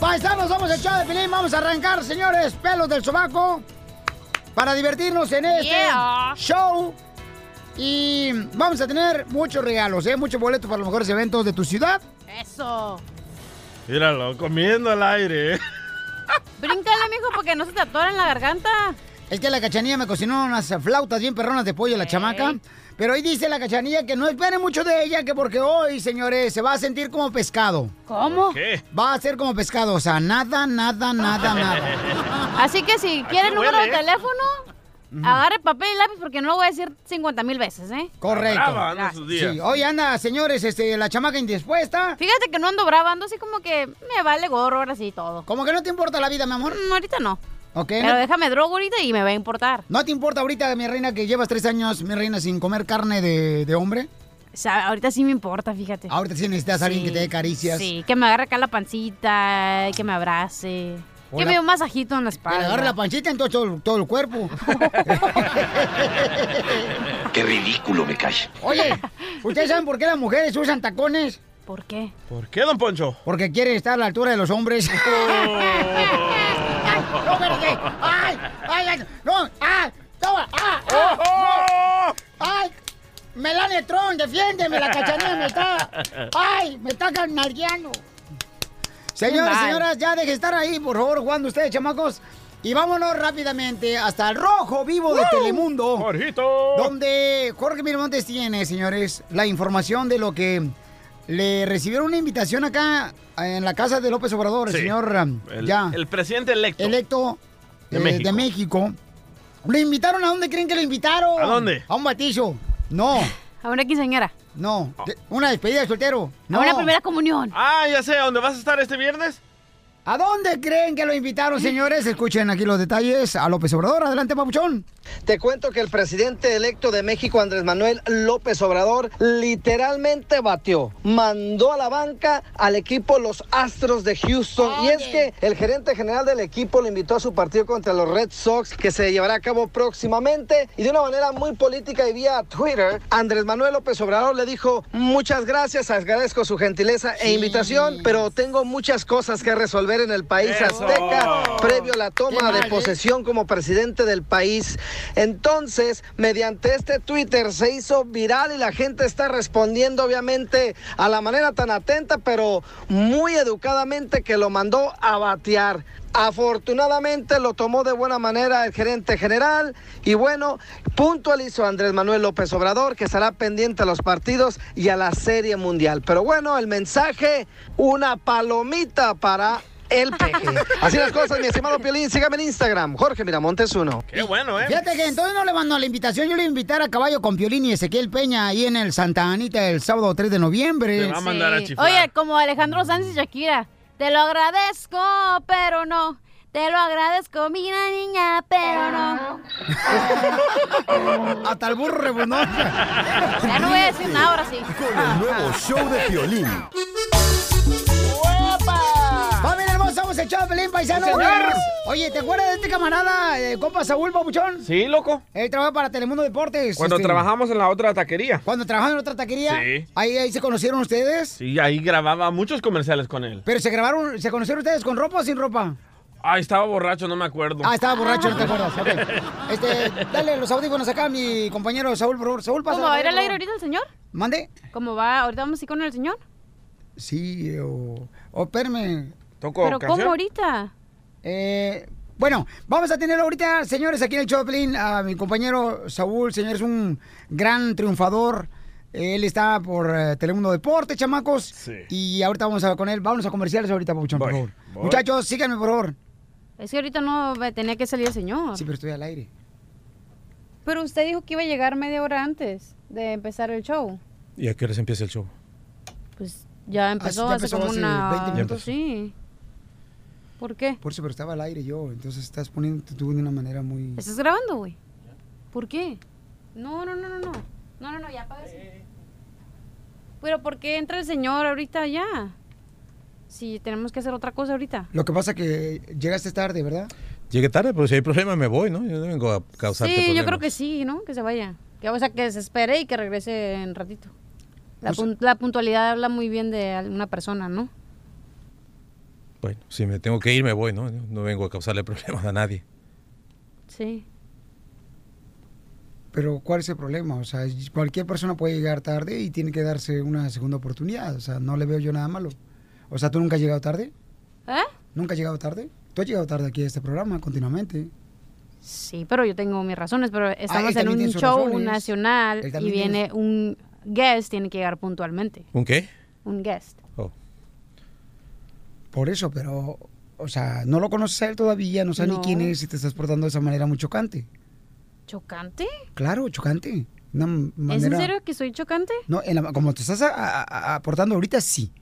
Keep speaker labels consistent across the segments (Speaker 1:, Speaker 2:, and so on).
Speaker 1: Paisanos, vamos a echar de Pilín, vamos a arrancar, señores, pelos del sobaco para divertirnos en este
Speaker 2: Yeah.
Speaker 1: show. Y vamos a tener muchos regalos, ¿eh? Muchos boletos para los mejores eventos de tu ciudad.
Speaker 2: Eso.
Speaker 3: Míralo, comiendo el aire.
Speaker 2: Bríncale, mijo, porque no se te atora en la garganta.
Speaker 1: Es que la cachanilla me cocinó unas flautas bien perronas de pollo, la chamaca. Pero ahí dice la cachanilla que no espere mucho de ella, que porque hoy, señores, se va a sentir como pescado.
Speaker 2: ¿Cómo?
Speaker 3: ¿Qué?
Speaker 1: Va a ser como pescado, o sea, nada, nada, nada, nada.
Speaker 2: Así que si quiere el número
Speaker 3: huele,
Speaker 2: de
Speaker 3: ¿eh?
Speaker 2: teléfono, agarre papel y lápiz porque no lo voy a decir 50 mil veces, ¿eh?
Speaker 1: Correcto.
Speaker 3: Brava, anda sus días.
Speaker 1: Sí, hoy anda, señores, este, la chamaca indispuesta.
Speaker 2: Fíjate que no ando brava, ando así como que me vale gorro ahora sí todo.
Speaker 1: Como que no te importa la vida, mi amor.
Speaker 2: Mm, ahorita no.
Speaker 1: ¿Ok?
Speaker 2: Pero
Speaker 1: no,
Speaker 2: déjame drogo ahorita y me va a importar.
Speaker 1: ¿no te importa ahorita, mi reina, que llevas tres años, mi reina, sin comer carne de, de hombre?
Speaker 2: O sea, ahorita sí me importa, fíjate.
Speaker 1: Ahorita sí necesitas a alguien
Speaker 2: Sí,
Speaker 1: que te dé caricias.
Speaker 2: Sí, que me agarre acá la pancita, que me abrace. Que me dé un masajito en la
Speaker 1: Que
Speaker 2: espalda.
Speaker 1: agarre la pancita en todo, todo, todo el cuerpo.
Speaker 4: Qué ridículo me cae.
Speaker 1: Oye, ¿ustedes saben por qué las mujeres usan tacones?
Speaker 2: ¿Por qué?
Speaker 3: ¿Por qué, don Poncho?
Speaker 1: Porque quieren estar a la altura de los hombres. ¡No, espérate! ¡Ay! ¡Ay! ay, ¡No! ¡Ah! ¡Toma! ¡Ah! ah, no. ¡Ay! Melania Tron, defiéndeme, la cachanilla me está... ¡Ay! Me está nalgueando. Señores, señoras, ya dejen de estar ahí, por favor, jugando ustedes, chamacos. Y vámonos rápidamente hasta el rojo vivo de Telemundo.
Speaker 3: Jorgito.
Speaker 1: Donde Jorge Miramontes tiene, señores, la información de lo que le recibieron una invitación acá en la casa de López Obrador, el
Speaker 3: Sí.
Speaker 1: señor um,
Speaker 3: El,
Speaker 1: ya
Speaker 3: el presidente electo.
Speaker 1: electo
Speaker 3: De
Speaker 1: eh,
Speaker 3: México.
Speaker 1: de México. ¿Lo invitaron a dónde creen que lo invitaron?
Speaker 3: ¿A dónde?
Speaker 1: A un batizo. No,
Speaker 2: A una quinceañera.
Speaker 1: no. De- Una despedida de soltero. No.
Speaker 2: A una primera comunión.
Speaker 3: Ah, ya sé, ¿a dónde vas a estar este viernes?
Speaker 1: ¿A dónde creen que lo invitaron, señores? Escuchen aquí los detalles. A López Obrador. Adelante, papuchón.
Speaker 5: Te cuento que el presidente electo de México, Andrés Manuel López Obrador, literalmente batió, mandó a la banca al equipo Los Astros de Houston. Y es que el gerente general del equipo lo invitó a su partido contra los Red Sox, que se llevará a cabo próximamente. Y de una manera muy política y vía Twitter, Andrés Manuel López Obrador le dijo, muchas gracias, agradezco su gentileza e invitación, pero tengo muchas cosas que resolver en el país
Speaker 3: Eso.
Speaker 5: azteca previo a la toma
Speaker 1: mal,
Speaker 5: de
Speaker 1: ¿eh?
Speaker 5: posesión como presidente del país. Entonces, mediante este Twitter se hizo viral y la gente está respondiendo obviamente a la manera tan atenta, pero muy educadamente que lo mandó a batear. Afortunadamente lo tomó de buena manera el gerente general y bueno, puntualizó Andrés Manuel López Obrador que estará pendiente a los partidos y a la serie mundial. Pero bueno, el mensaje, una palomita para el peje. Así las cosas, mi estimado Piolín. Sígame en Instagram, Jorge Miramontes uno.
Speaker 3: Qué bueno, ¿eh?
Speaker 1: Fíjate que entonces no le mandó la invitación. Yo le invitar a caballo con Piolín y Ezequiel Peña ahí en el Santa Anita el sábado 3 de noviembre.
Speaker 3: Te va a mandar a chiflar.
Speaker 2: Oye, como Alejandro Sanz y Shakira. Te lo agradezco, pero no. Te lo agradezco, mira niña, pero no.
Speaker 1: Hasta el burro rebuznó.
Speaker 2: Ya no voy a decir nada ahora sí.
Speaker 6: Con el nuevo show de violín.
Speaker 1: ¡Familia hermosa! Vamos a echar a Pelín, paisanos. Oye, ¿te acuerdas de este camarada, eh, compa Saúl Papuchón?
Speaker 3: Sí, loco.
Speaker 1: Él trabaja para Telemundo Deportes.
Speaker 3: Cuando
Speaker 1: este,
Speaker 3: trabajamos en la otra taquería.
Speaker 1: Cuando trabajaba en otra taquería.
Speaker 3: Sí.
Speaker 1: Ahí, ahí se conocieron ustedes.
Speaker 3: Sí, ahí grababa muchos comerciales con él.
Speaker 1: Pero se grabaron, ¿se conocieron ustedes con ropa o sin ropa?
Speaker 3: Ay, estaba borracho, no me acuerdo.
Speaker 1: Ah, estaba borracho, no te acuerdas. Ok. Este, dale los audífonos acá a mi compañero Saúl, por favor. Saúl, pasa.
Speaker 2: ¿Cómo va a ir al aire ahorita el señor?
Speaker 1: ¿Mande?
Speaker 2: ¿Cómo va? ¿Ahorita vamos a ir con el señor?
Speaker 1: Sí, o... O espérame.
Speaker 3: ¿Toco
Speaker 2: ¿Pero
Speaker 3: canción?
Speaker 2: cómo ahorita?
Speaker 1: Eh, bueno, vamos a tener ahorita, señores, aquí en el Choplin a mi compañero Saúl, señor, es un gran triunfador. Él está por eh, Telemundo Deporte, chamacos.
Speaker 3: Sí.
Speaker 1: Y ahorita vamos a con él. Vámonos a comerciales ahorita, por favor.
Speaker 3: voy.
Speaker 1: Muchachos, síganme, por favor.
Speaker 2: Es que ahorita no tenía que salir el señor.
Speaker 1: Sí, pero estoy al aire.
Speaker 2: Pero usted dijo que iba a llegar media hora antes de empezar el show.
Speaker 7: ¿Y a qué hora se empieza el show?
Speaker 2: Pues ya empezó
Speaker 1: ya
Speaker 2: hace
Speaker 1: empezó
Speaker 2: como
Speaker 1: hace
Speaker 2: una...
Speaker 1: 20
Speaker 7: minutos.
Speaker 2: Sí. ¿Por qué?
Speaker 1: Por eso, pero estaba al aire yo. Entonces estás poniendo tú de una manera muy...
Speaker 2: ¿Estás grabando, güey? ¿Por qué? No, no, no, no, no. No, no, no, ya apaga eso. Pero ¿por qué entra el señor ahorita ya? Si tenemos que hacer otra cosa ahorita.
Speaker 1: Lo que pasa que llegaste tarde, ¿verdad?
Speaker 7: Llegué tarde, pero si hay problema me voy, ¿no? Yo no vengo a causarte
Speaker 2: Sí, yo creo que sí, ¿no? Que se vaya. Que, o sea, que se espere y que regrese en ratito. La, pun- la puntualidad habla muy bien de una persona, ¿no?
Speaker 7: Bueno, si me tengo que ir, me voy, ¿no? No vengo a causarle problemas a nadie.
Speaker 2: Sí.
Speaker 1: Pero ¿cuál es el problema? O sea, cualquier persona puede llegar tarde y tiene que darse una segunda oportunidad. O sea, no le veo yo nada malo. O sea, ¿tú nunca has llegado tarde?
Speaker 2: ¿Eh?
Speaker 1: ¿Nunca has llegado tarde? Tú has llegado tarde aquí a este programa continuamente.
Speaker 2: Sí, pero yo tengo mis razones, pero estamos
Speaker 1: él
Speaker 2: en un show
Speaker 1: razones.
Speaker 2: nacional y viene
Speaker 1: tiene
Speaker 2: un guest, tiene que llegar puntualmente.
Speaker 7: ¿Un qué?
Speaker 2: Un guest.
Speaker 7: Oh.
Speaker 1: Por eso, pero, o sea, no lo conoces a él todavía, no sabes
Speaker 2: No.
Speaker 1: ni quién es y te estás portando de esa manera muy chocante.
Speaker 2: ¿Chocante?
Speaker 1: Claro, chocante. Una
Speaker 2: ¿Es en serio que soy chocante?
Speaker 1: No, en la- como te estás aportando ahorita, sí.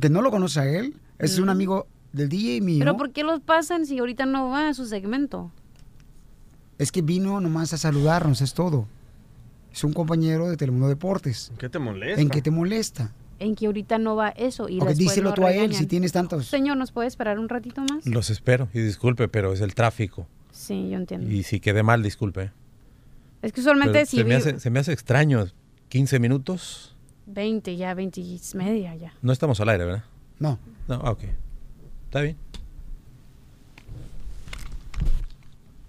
Speaker 1: Que no lo conoces a él, es un amigo del DJ mío.
Speaker 2: Mm. ¿Pero por qué los pasan si ahorita no va a su segmento?
Speaker 1: Es que vino nomás a saludarnos, es todo. Es un compañero de Telemundo Deportes.
Speaker 3: ¿Qué te molesta?
Speaker 1: ¿En qué te molesta?
Speaker 2: En que ahorita no va eso y
Speaker 1: Ok,
Speaker 2: después
Speaker 1: díselo
Speaker 2: lo
Speaker 1: tú a él
Speaker 2: regañan.
Speaker 1: si tienes tantos.
Speaker 2: Señor, ¿nos puede esperar un ratito más?
Speaker 7: Los espero y disculpe, pero es el tráfico.
Speaker 2: Sí, yo entiendo.
Speaker 7: Y si quedé mal, disculpe.
Speaker 2: Es que usualmente
Speaker 7: Pero
Speaker 2: si
Speaker 7: se, me hace, se me hace extraño. 15 minutos.
Speaker 2: 20, ya 20 y media ya.
Speaker 7: No estamos al aire, ¿verdad?
Speaker 1: No.
Speaker 7: No, ah, ok. Está bien.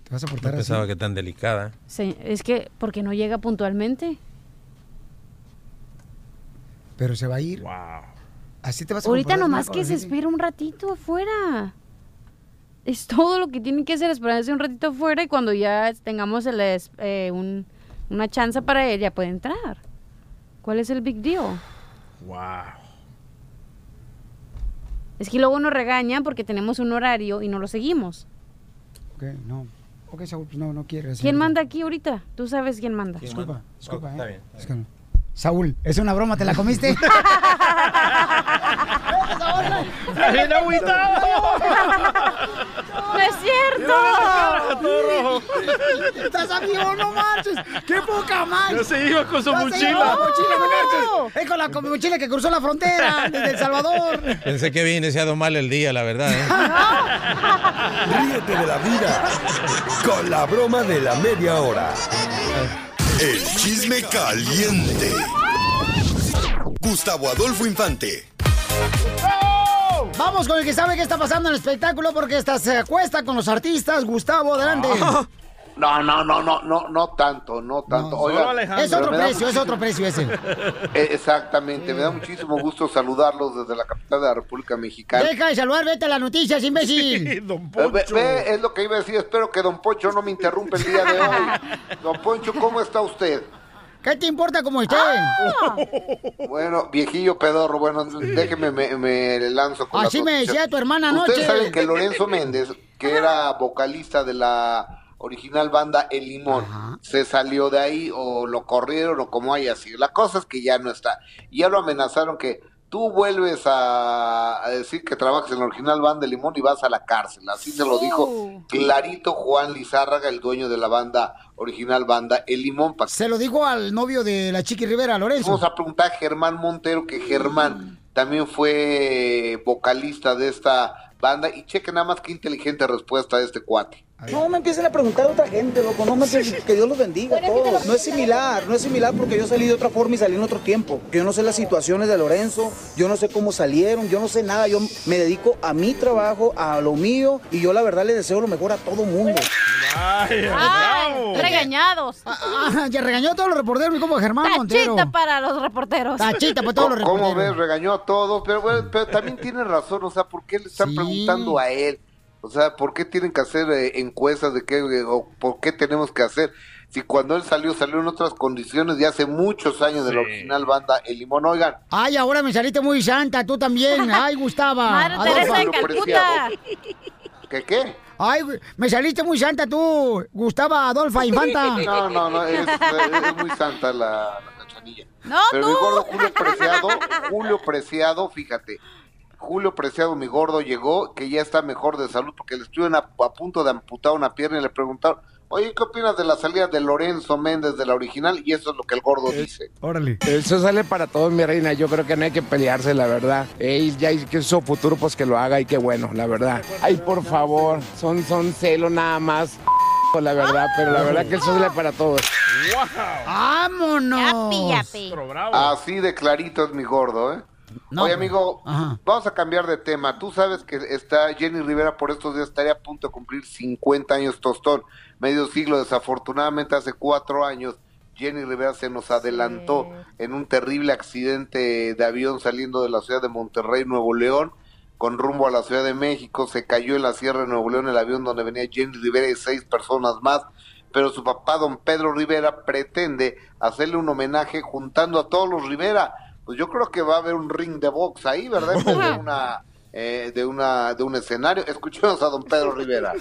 Speaker 1: Te vas a
Speaker 7: No
Speaker 1: portar así.
Speaker 7: pensaba que tan delicada.
Speaker 2: Sí, es que porque no llega puntualmente.
Speaker 1: Pero se va a ir.
Speaker 3: Wow.
Speaker 1: Así te vas a
Speaker 2: Ahorita nomás que se espera un ratito afuera. Es todo lo que tienen que hacer, esperarse un ratito afuera y cuando ya tengamos el, eh, un- una chance para él, ya puede entrar. ¿Cuál es el big deal?
Speaker 3: Wow.
Speaker 2: Es que luego nos regañan porque tenemos un horario y no lo seguimos.
Speaker 1: Ok, no. Ok, Saúl, pues no, no quieres.
Speaker 2: ¿Quién manda aquí ahorita? Tú sabes quién manda.
Speaker 1: Disculpa, disculpa,
Speaker 7: Ok,
Speaker 1: ¿eh?
Speaker 7: está bien, está
Speaker 1: no. Saúl, es una broma, ¿te la comiste?
Speaker 3: ¡Está bien agüitado!
Speaker 2: ¡No es cierto!
Speaker 1: ¿Estás amigo? ¡No marches! ¡Qué poca madre!
Speaker 3: Ya se iba con su mochila.
Speaker 1: no. Es con la mochila que cruzó la frontera desde El Salvador.
Speaker 7: Pensé que había iniciado mal el día, la verdad. ¿eh?
Speaker 6: Ríete de la vida con la broma de la media hora. El chisme caliente. Gustavo Adolfo Infante.
Speaker 1: Vamos con el que sabe qué está pasando en el espectáculo porque esta se acuesta con los artistas. Gustavo, adelante.
Speaker 8: No, no, no, no, no, no tanto, no tanto.
Speaker 1: No,
Speaker 8: Oiga.
Speaker 1: Es otro
Speaker 8: da
Speaker 1: precio, es otro precio ese.
Speaker 8: Eh, Exactamente, me da muchísimo gusto saludarlos desde la capital de la República Mexicana.
Speaker 1: Deja de saludar, vete a las noticias, imbécil.
Speaker 3: Sí, don
Speaker 8: Eh, ve-
Speaker 3: Poncho.
Speaker 8: ve, es lo que iba a decir, espero que don Poncho no me interrumpa el día de hoy. Don Poncho, ¿cómo está usted?
Speaker 1: ¿Qué te importa cómo esté?
Speaker 8: Bueno, viejillo pedorro, bueno, déjeme, me, me lanzo con
Speaker 1: Así me decía tu hermana anoche.
Speaker 8: Ustedes saben que Lorenzo Méndez, que era vocalista de la original banda El Limón,
Speaker 1: Ajá.
Speaker 8: se salió de ahí o lo corrieron o como haya sido. La cosa es que ya no está. Y ya lo amenazaron que tú vuelves a, a decir que trabajas en la original banda El Limón y vas a la cárcel. Así se lo dijo clarito Juan Lizárraga, el dueño de la banda original banda El Limón.
Speaker 1: Se lo dijo al novio de la Chiqui Rivera, Lorenzo.
Speaker 8: Vamos a preguntar a Germán Montero, que Germán también fue vocalista de esta banda. Y cheque nada más qué inteligente respuesta de este cuate.
Speaker 9: No me empiecen a preguntar a otra gente, loco. No me empiecen- que Dios los bendiga a todos. No es similar, no es similar porque yo salí de otra forma y salí en otro tiempo. Yo no sé las situaciones de Lorenzo, yo no sé cómo salieron, yo no sé nada. Yo me dedico a mi trabajo, a lo mío y yo la verdad le deseo lo mejor a todo mundo.
Speaker 3: Ay,
Speaker 2: ¡Ay! Regañados.
Speaker 1: Ah, ah, ya regañó a todos los reporteros como Germán Montero.
Speaker 2: Tachita para los reporteros.
Speaker 1: Tachita para todos los
Speaker 8: ¿Cómo ves?
Speaker 1: reporteros.
Speaker 8: Regañó a todos, pero, bueno, pero también tiene razón. O sea, ¿por qué le están
Speaker 1: Sí.
Speaker 8: preguntando a él? O sea, ¿por qué tienen que hacer eh, encuestas de qué, eh, o por qué tenemos que hacer? Si cuando él salió, salió en otras condiciones de hace muchos años de la original banda El Limón. Oigan,
Speaker 1: Ay, ahora me saliste muy santa, tú también. Ay, Gustava.
Speaker 2: Madre. Teresa de Calcuta.
Speaker 8: ¿qué qué?
Speaker 1: Ay, me saliste muy santa tú, Gustava Adolfa Infanta.
Speaker 8: No, no, no, es, es muy santa la, la cachanilla.
Speaker 2: No,
Speaker 8: Pero
Speaker 2: tú.
Speaker 8: mi gordo Julio Preciado, Julio Preciado, fíjate. Julio Preciado, mi gordo, llegó, que ya está mejor de salud, porque le estuvieron a, a punto de amputar una pierna y le preguntaron, oye, ¿qué opinas de la salida de Lorenzo Méndez de la original? Y eso es lo que el gordo dice.
Speaker 10: Órale. Eso sale para todos, mi reina. Yo creo que no hay que pelearse, la verdad. Ey, ya que su futuro, pues que lo haga y qué bueno, la verdad. Ay, por favor, son, son celos nada más. La verdad, pero la verdad que eso sale para todos.
Speaker 1: ¡Vámonos!
Speaker 8: Así de clarito es mi gordo, ¿eh? Oye, amigo, vamos a cambiar de tema. Tú sabes que está Jenny Rivera por estos días estaría a punto de cumplir 50 años tostón, medio siglo. Desafortunadamente, hace cuatro años, Jenny Rivera se nos adelantó en un terrible accidente de avión saliendo de la ciudad de Monterrey, Nuevo León, con rumbo a la Ciudad de México. Se cayó en la Sierra de Nuevo León el avión donde venía Jenny Rivera y seis personas más. Pero su papá, don Pedro Rivera, pretende hacerle un homenaje juntando a todos los Rivera pues yo creo que va a haber un ring de box ahí, ¿verdad? En vez de una, eh, de una, de un escenario. Escuchemos a don Pedro Rivera.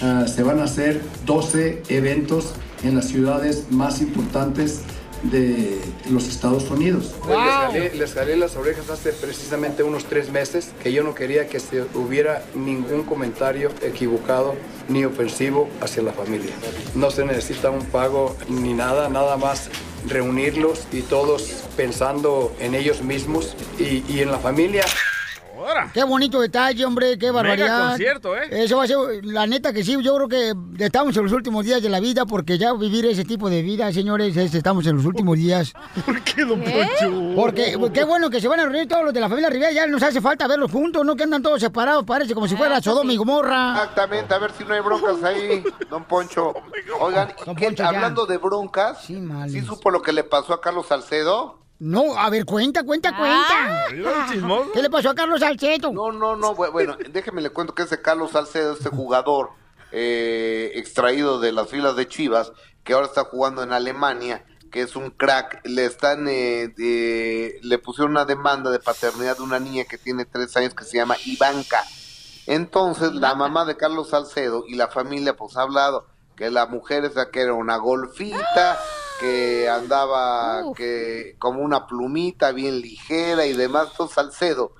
Speaker 11: Ah, se van a hacer 12 eventos en las ciudades más importantes de los Estados Unidos. Les, jalé, les jalé las orejas hace precisamente unos tres meses que yo no quería que se hubiera ningún comentario equivocado ni ofensivo hacia la familia. No se necesita un pago ni nada, nada más reunirlos y todos pensando en ellos mismos y, en la familia.
Speaker 1: Qué bonito detalle, hombre, qué barbaridad.
Speaker 3: concierto, ¿eh?
Speaker 1: Eso va a ser, la neta que sí, yo creo que estamos en los últimos días de la vida, porque ya vivir ese tipo de vida, señores, es- estamos en los últimos días.
Speaker 3: ¿Por qué, don Poncho?
Speaker 1: Porque qué bueno que se van a reunir todos los de la familia Rivera, ya nos hace falta verlos juntos, ¿no? Que andan todos separados, parece como si fuera Sodoma y Gomorra.
Speaker 8: Exactamente, a ver si no hay broncas ahí, don Poncho. Oigan, ¿y qué-
Speaker 1: Poncho, ya.
Speaker 8: hablando de broncas, ¿sí, supo lo que le pasó a Carlos Salcedo?
Speaker 1: No, a ver, cuenta, cuenta, cuenta. ¿Qué le pasó a Carlos Salcedo?
Speaker 8: No, no, no, bu- bueno, déjeme le cuento que ese Carlos Salcedo, este jugador eh, extraído de las filas de Chivas, que ahora está jugando en Alemania, que es un crack, le están, eh, de- le pusieron una demanda de paternidad de una niña que tiene tres años que se llama Ivanka. Entonces, la mamá de Carlos Salcedo y la familia, pues ha hablado que la mujer esa que era una golfita, que andaba que como una plumita bien ligera y demás. Entonces, Salcedo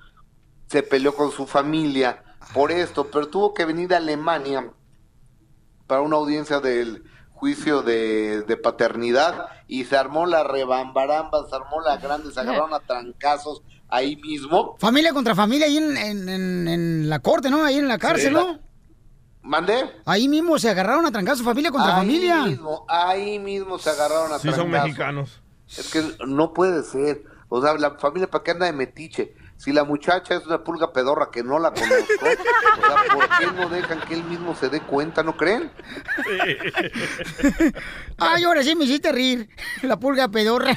Speaker 8: se peleó con su familia por esto, pero tuvo que venir a Alemania para una audiencia del juicio de, de paternidad y se armó la rebambaramba, se armó la grande, se agarraron a trancazos ahí mismo.
Speaker 1: Familia contra familia ahí en, en- en- en la corte, ¿no? Ahí en la cárcel,
Speaker 8: Sí.
Speaker 1: ¿no?
Speaker 8: ¿Mandé?
Speaker 1: Ahí mismo se agarraron a trancazo familia contra
Speaker 8: ahí
Speaker 1: familia.
Speaker 8: mismo, ahí mismo se agarraron a
Speaker 3: Sí, son
Speaker 8: trancazos.
Speaker 3: mexicanos.
Speaker 8: Es que no puede ser. O sea, la familia, ¿para qué anda de metiche? Si la muchacha es una pulga pedorra que no la conozco, o sea, ¿por qué no dejan que él mismo se dé cuenta, no creen?
Speaker 1: Ay, ahora sí me hiciste reír. La pulga pedorra.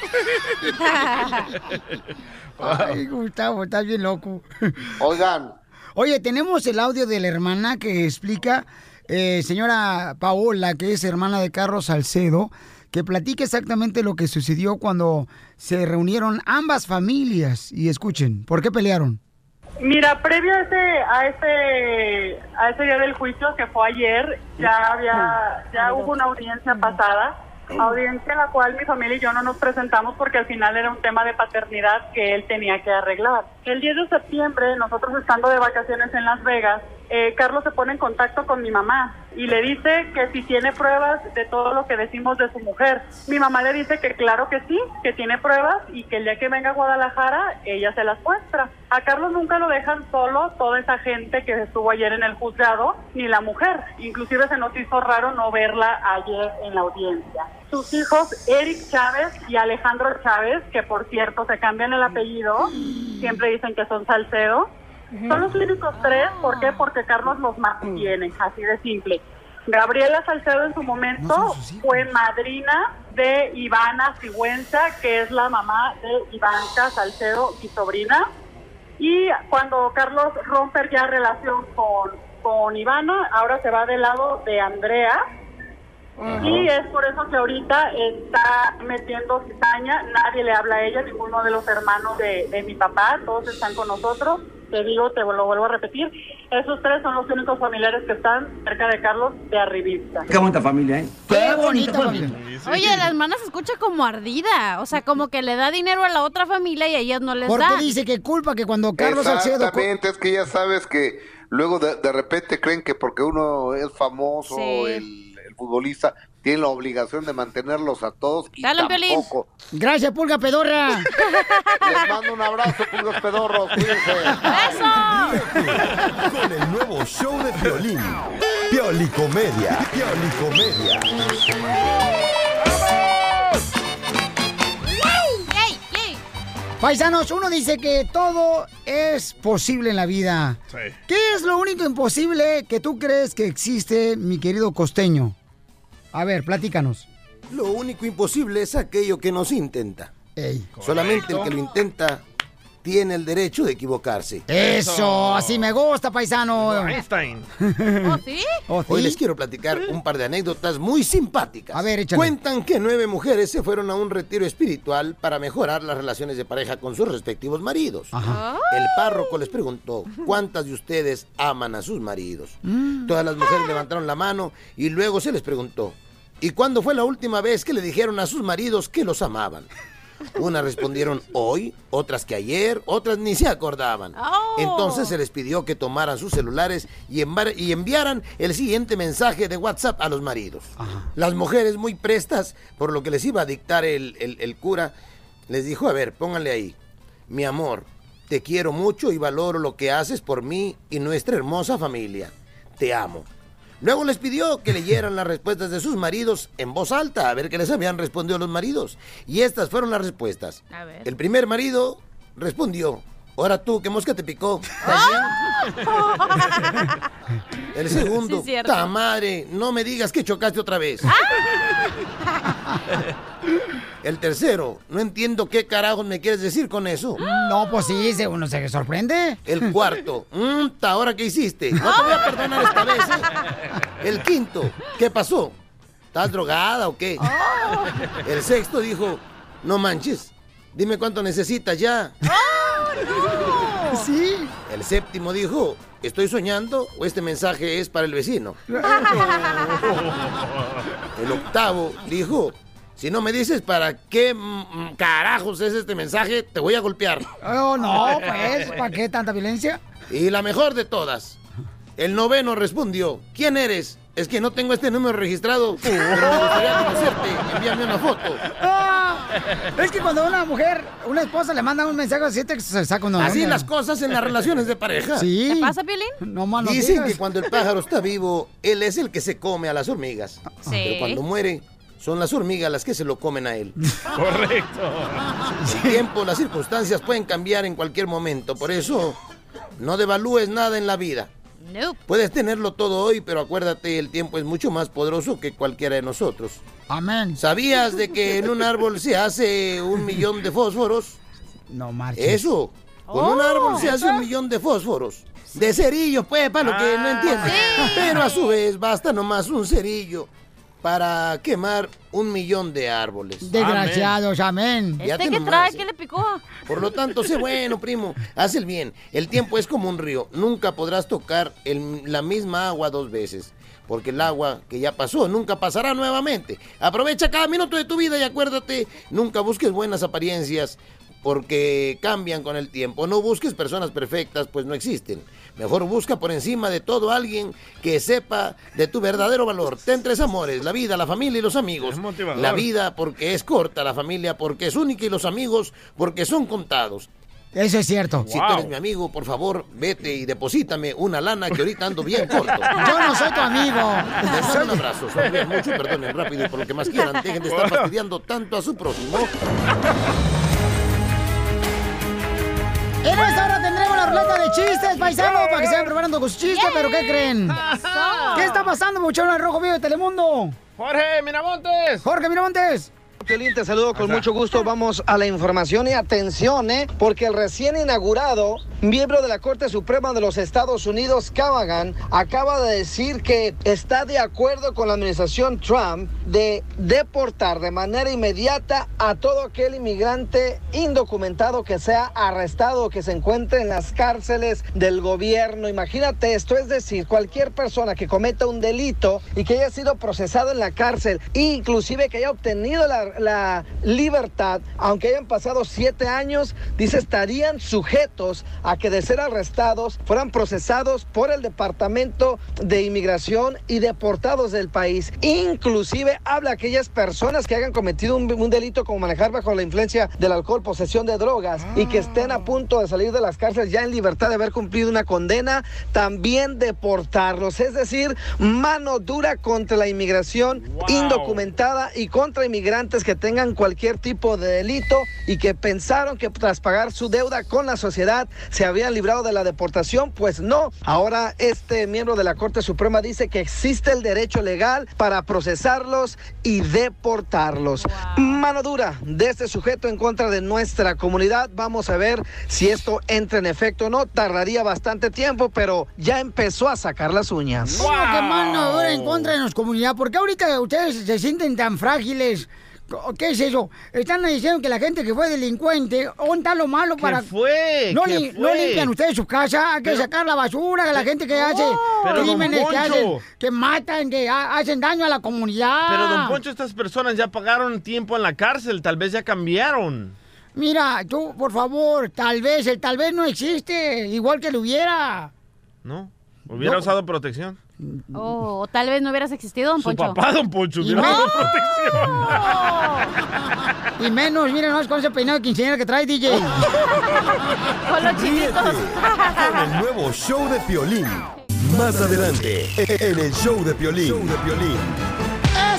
Speaker 1: Ay, Gustavo, estás bien loco.
Speaker 8: Oigan.
Speaker 1: Oye, tenemos el audio de la hermana que explica, eh, señora Paola, que es hermana de Carlos Salcedo, que platica exactamente lo que sucedió cuando se reunieron ambas familias. Y escuchen, ¿por qué pelearon?
Speaker 12: Mira, previo a ese, a ese, a ese día del juicio que fue ayer, ya había, ya hubo una audiencia pasada, audiencia en la cual mi familia y yo no nos presentamos porque al final era un tema de paternidad que él tenía que arreglar. El 10 de septiembre, nosotros estando de vacaciones en Las Vegas, eh, Carlos se pone en contacto con mi mamá y le dice que si tiene pruebas de todo lo que decimos de su mujer. Mi mamá le dice que claro que sí, que tiene pruebas y que el día que venga a Guadalajara ella se las muestra. A Carlos nunca lo dejan solo toda esa gente que estuvo ayer en el juzgado, ni la mujer. Inclusive se nos hizo raro no verla ayer en la audiencia. Sus hijos, Eric Chávez y Alejandro Chávez, que por cierto se cambian el apellido, siempre dicen que son Salcedo, son los únicos tres, ¿por qué? Porque Carlos los mantiene, así de simple. Gabriela Salcedo en su momento fue madrina de Ivana Sigüenza, que es la mamá de Ivanka Salcedo y sobrina. Y cuando Carlos rompe ya relación con, con Ivana, ahora se va del lado de Andrea. Y es por eso que ahorita está metiendo cizaña, nadie le habla a ella, ninguno de los hermanos de, de mi papá, todos están con nosotros. Te digo, te lo vuelvo a repetir, esos tres son los únicos familiares que están cerca de Carlos de arribista.
Speaker 13: Qué bonita familia, ¿eh?
Speaker 14: Qué bonita familia.
Speaker 2: Oye, la hermana se escucha como ardida. O sea, como que le da dinero a la otra familia y a ellas no les
Speaker 14: Porque
Speaker 2: da.
Speaker 14: dice que culpa que cuando Carlos Salcedo...
Speaker 8: Exactamente, es que ya sabes que luego de, de repente creen que porque uno es famoso,
Speaker 2: Sí.
Speaker 8: el, el futbolista, tiene la obligación de mantenerlos a todos y
Speaker 2: Dale, Piolín.
Speaker 8: tampoco.
Speaker 14: Gracias, Pulga Pedorra.
Speaker 8: Les mando un abrazo, pulgas pedorros, cuídense.
Speaker 6: Con el nuevo show de violín. Piolicomedia. Piolicomedia.
Speaker 14: Paisanos, uno dice que todo es posible en la vida. ¿Qué es lo único imposible que tú crees que existe, mi querido costeño? A ver, platícanos.
Speaker 15: Lo único imposible es aquello que no se intenta. Solamente el que lo intenta tiene el derecho de equivocarse.
Speaker 14: Eso, así me gusta, paisano.
Speaker 3: Einstein.
Speaker 2: ¿Oh, sí?
Speaker 14: ¿Oh,
Speaker 15: Hoy les quiero platicar un par de anécdotas muy simpáticas.
Speaker 14: A ver, échale.
Speaker 15: Cuentan que nueve mujeres se fueron a un retiro espiritual para mejorar las relaciones de pareja con sus respectivos maridos.
Speaker 14: Ajá.
Speaker 15: El párroco les preguntó, ¿cuántas de ustedes aman a sus maridos?
Speaker 14: Mm.
Speaker 15: Todas las mujeres levantaron la mano y luego se les preguntó, ¿y cuándo fue la última vez que le dijeron a sus maridos que los amaban? Unas respondieron hoy, otras que ayer, otras ni se acordaban. Entonces se les pidió que tomaran sus celulares y, enviaran el siguiente mensaje de WhatsApp a los maridos. Las mujeres muy prestas, por lo que les iba a dictar el, el- el cura, les dijo, a ver, pónganle ahí, mi amor, te quiero mucho y valoro lo que haces por mí y nuestra hermosa familia. Te amo. Luego les pidió que leyeran las respuestas de sus maridos en voz alta, a ver qué les habían respondido los maridos. Y estas fueron las respuestas.
Speaker 2: A ver.
Speaker 15: El primer marido respondió, ahora tú, ¿qué mosca te picó? El segundo,
Speaker 2: Sí,
Speaker 15: ta madre, no me digas que chocaste otra vez. El tercero, no entiendo qué carajos me quieres decir con eso.
Speaker 14: No, pues sí, se- uno se sorprende.
Speaker 15: El cuarto, "Mm, ¿ahora qué hiciste? No te voy a perdonar esta vez. ¿eh?". El quinto, ¿qué pasó? ¿Estás drogada o qué? El sexto dijo, no manches, dime cuánto necesitas ya.
Speaker 14: Sí.
Speaker 15: El séptimo dijo, ¿estoy soñando o este mensaje es para el vecino? El octavo dijo, si no me dices para qué carajos es este mensaje, te voy a golpear.
Speaker 14: Oh, no, pues, ¿para qué tanta violencia?
Speaker 15: Y la mejor de todas, el noveno respondió, ¿quién eres? Es que no tengo este número registrado, pero me gustaría conocerte, envíame una foto.
Speaker 14: Ah, es que cuando una mujer, una esposa le manda un mensaje así, te se saca una
Speaker 15: Así las cosas en las relaciones de pareja.
Speaker 14: Sí.
Speaker 2: ¿Qué pasa, Piolín?
Speaker 14: No más no
Speaker 15: Dicen
Speaker 14: digas.
Speaker 15: que cuando el pájaro está vivo, él es el que se come a las hormigas.
Speaker 2: Sí.
Speaker 15: Pero cuando muere, son las hormigas las que se lo comen a él.
Speaker 3: Correcto.
Speaker 15: El tiempo, las circunstancias pueden cambiar en cualquier momento. Por eso, no devalúes nada en la vida.
Speaker 2: Nope.
Speaker 15: Puedes tenerlo todo hoy, pero acuérdate, el tiempo es mucho más poderoso que cualquiera de nosotros.
Speaker 14: Amén.
Speaker 15: ¿Sabías de que en un árbol se hace un millón de fósforos?
Speaker 14: No marches.
Speaker 15: Eso. Con un
Speaker 2: Oh.
Speaker 15: árbol se hace un millón de fósforos. De cerillos, pues, para lo que no entiendes. Pero a su vez, basta nomás un cerillo para quemar un millón de árboles.
Speaker 14: Desgraciados, amén.
Speaker 2: ¿Este
Speaker 15: nomás,
Speaker 2: trae?
Speaker 15: eh.
Speaker 2: ¿Qué le picó?
Speaker 15: Por lo tanto, sé bueno, primo. Haz el bien. El tiempo es como un río. Nunca podrás tocar el- la misma agua dos veces. Porque el agua que ya pasó nunca pasará nuevamente. Aprovecha cada minuto de tu vida y acuérdate, nunca busques buenas apariencias porque cambian con el tiempo. No busques personas perfectas, pues no existen. Mejor busca por encima de todo a alguien que sepa de tu verdadero valor. Ten tres amores, la vida, la familia y los amigos. La vida porque es corta, la familia porque es única y los amigos porque son contados.
Speaker 14: Eso es cierto.
Speaker 15: Si tú eres mi amigo, por favor, vete y deposítame una lana que ahorita ando bien corto.
Speaker 14: Yo no soy tu amigo.
Speaker 15: Les mando un abrazo, sonríen mucho perdonen rápido y por lo que más quieran. Dejen de estar fastidiando tanto a su prójimo.
Speaker 14: Ruleta de chistes, paisanos, para que se vayan preparando con sus chistes, pero ¿qué creen? ¿Qué está pasando, muchachos, en Rojo Vivo de Telemundo?
Speaker 3: Jorge Miramontes.
Speaker 14: Jorge Miramontes.
Speaker 5: Piolín, te saludo con mucho gusto. Vamos a la información y atención, ¿eh? Porque el recién inaugurado miembro de la Corte Suprema de los Estados Unidos, Callahan, acaba de decir que está de acuerdo con la administración Trump de deportar de manera inmediata a todo aquel inmigrante indocumentado que sea arrestado o que se encuentre en las cárceles del gobierno. Imagínate esto, es decir, cualquier persona que cometa un delito y que haya sido procesado en la cárcel, inclusive que haya obtenido la, la libertad, aunque hayan pasado siete años, dice, estarían sujetos a que de ser arrestados fueran procesados por el Departamento de Inmigración y deportados del país. Inclusive habla a aquellas personas que hayan cometido un, un delito como manejar bajo la influencia del alcohol, posesión de drogas y que estén a punto de salir de las cárceles ya en libertad de haber cumplido una condena, también deportarlos. Es decir, mano dura contra la inmigración indocumentada y contra inmigrantes que tengan cualquier tipo de delito y que pensaron que tras pagar su deuda con la sociedad se habían librado de la deportación. Pues no. Ahora este miembro de la Corte Suprema dice que existe el derecho legal para procesarlos y deportarlos. Mano dura de este sujeto en contra de nuestra comunidad. Vamos a ver si esto entra en efecto o no. Tardaría bastante tiempo, pero ya empezó a sacar las uñas.
Speaker 1: ¿Cómo que mano dura en contra de nuestra comunidad? ¿Por qué ahorita ustedes se sienten tan frágiles? ¿Qué es eso? Están diciendo que la gente que fue delincuente, ¿dónde está lo malo para...?
Speaker 3: fue?
Speaker 1: ¿No,
Speaker 3: ¿Qué
Speaker 1: li-
Speaker 3: fue?
Speaker 1: no limpian ustedes su casa? Hay que
Speaker 3: Pero-
Speaker 1: sacar la basura, que la gente que hace
Speaker 3: Pero,
Speaker 1: crímenes, que hacen, que matan, que ha- hacen daño a la comunidad.
Speaker 3: Pero, don Poncho, estas personas ya pagaron tiempo en la cárcel, tal vez ya cambiaron.
Speaker 1: Mira, tú, por favor, tal vez, el tal vez no existe, igual que lo hubiera.
Speaker 3: ¿No? Hubiera
Speaker 1: No.
Speaker 3: usado protección.
Speaker 2: Oh, o tal vez no hubieras existido, don
Speaker 3: Su
Speaker 2: Poncho.
Speaker 3: papá, don Poncho,
Speaker 1: Y no.
Speaker 3: usado protección.
Speaker 1: Y menos, miren nomás con ese peinado de quinceañera que trae DJ.
Speaker 2: Con los
Speaker 6: Ríete con el nuevo show de Piolín. Más adelante, en el show de Piolín. Show de Piolín.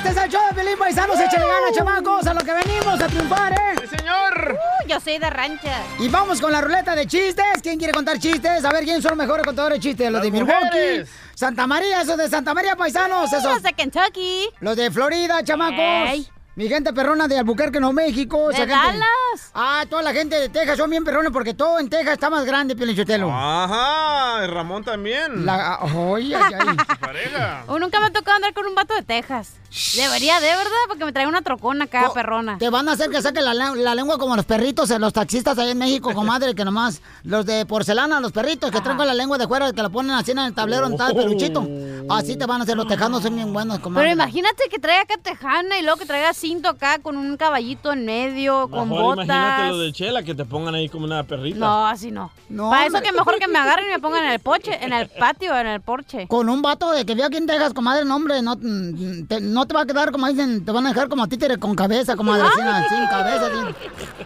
Speaker 1: Este es el show de Pelín Paisanos, échale ganas, chamacos, a lo que venimos a triunfar, ¿eh?
Speaker 3: ¡Sí, señor!
Speaker 2: Uh, yo soy de rancha.
Speaker 1: Y vamos con la ruleta de chistes. ¿Quién quiere contar chistes? A ver, ¿quién son los mejores contadores de chistes? Los
Speaker 3: Las
Speaker 1: de Milwaukee,
Speaker 3: mujeres.
Speaker 1: Santa María, esos de Santa María, paisanos, esos.
Speaker 2: Los de Kentucky.
Speaker 1: Los de Florida, chamacos.
Speaker 2: Ey.
Speaker 1: Mi gente perrona de Albuquerque, Nuevo México.
Speaker 2: De
Speaker 1: esa gente-
Speaker 2: Dallas.
Speaker 1: Ah, toda la gente de Texas son bien perrones porque todo en Texas está más grande, Pielinchotelo.
Speaker 3: Ajá, Ramón también.
Speaker 1: La, ay, ay, ay.
Speaker 3: Pareja.
Speaker 2: O nunca me ha tocado andar con un vato de Texas. Debería de, ¿verdad? Porque me trae una trocona acá,
Speaker 1: Co-
Speaker 2: perrona.
Speaker 1: Te van a hacer que saquen la, le- la lengua como los perritos, eh, los taxistas allá en México, comadre, que nomás los de porcelana, los perritos que traen con la lengua de fuera, que la ponen así en el tablero en tal
Speaker 3: Oh.
Speaker 1: peluchito. Así te van a hacer, los tejanos son bien buenos, comadre.
Speaker 2: Pero imagínate que traiga acá tejana y luego que traiga cinto acá con un caballito en medio, con
Speaker 3: Mejor
Speaker 2: botas.
Speaker 3: imagínate lo de Chela, que te pongan ahí como una perrita.
Speaker 2: No, así no.
Speaker 1: No,
Speaker 2: Para eso que mejor que me agarren y me pongan en el poche, en el patio, en el porche.
Speaker 1: Con un vato de que veo aquí en Texas, comadre, no, hombre, no mm, te, no te va a quedar como dicen, te van a dejar como títere con cabeza, comadre, así,
Speaker 2: Ay.
Speaker 1: sin cabeza. así.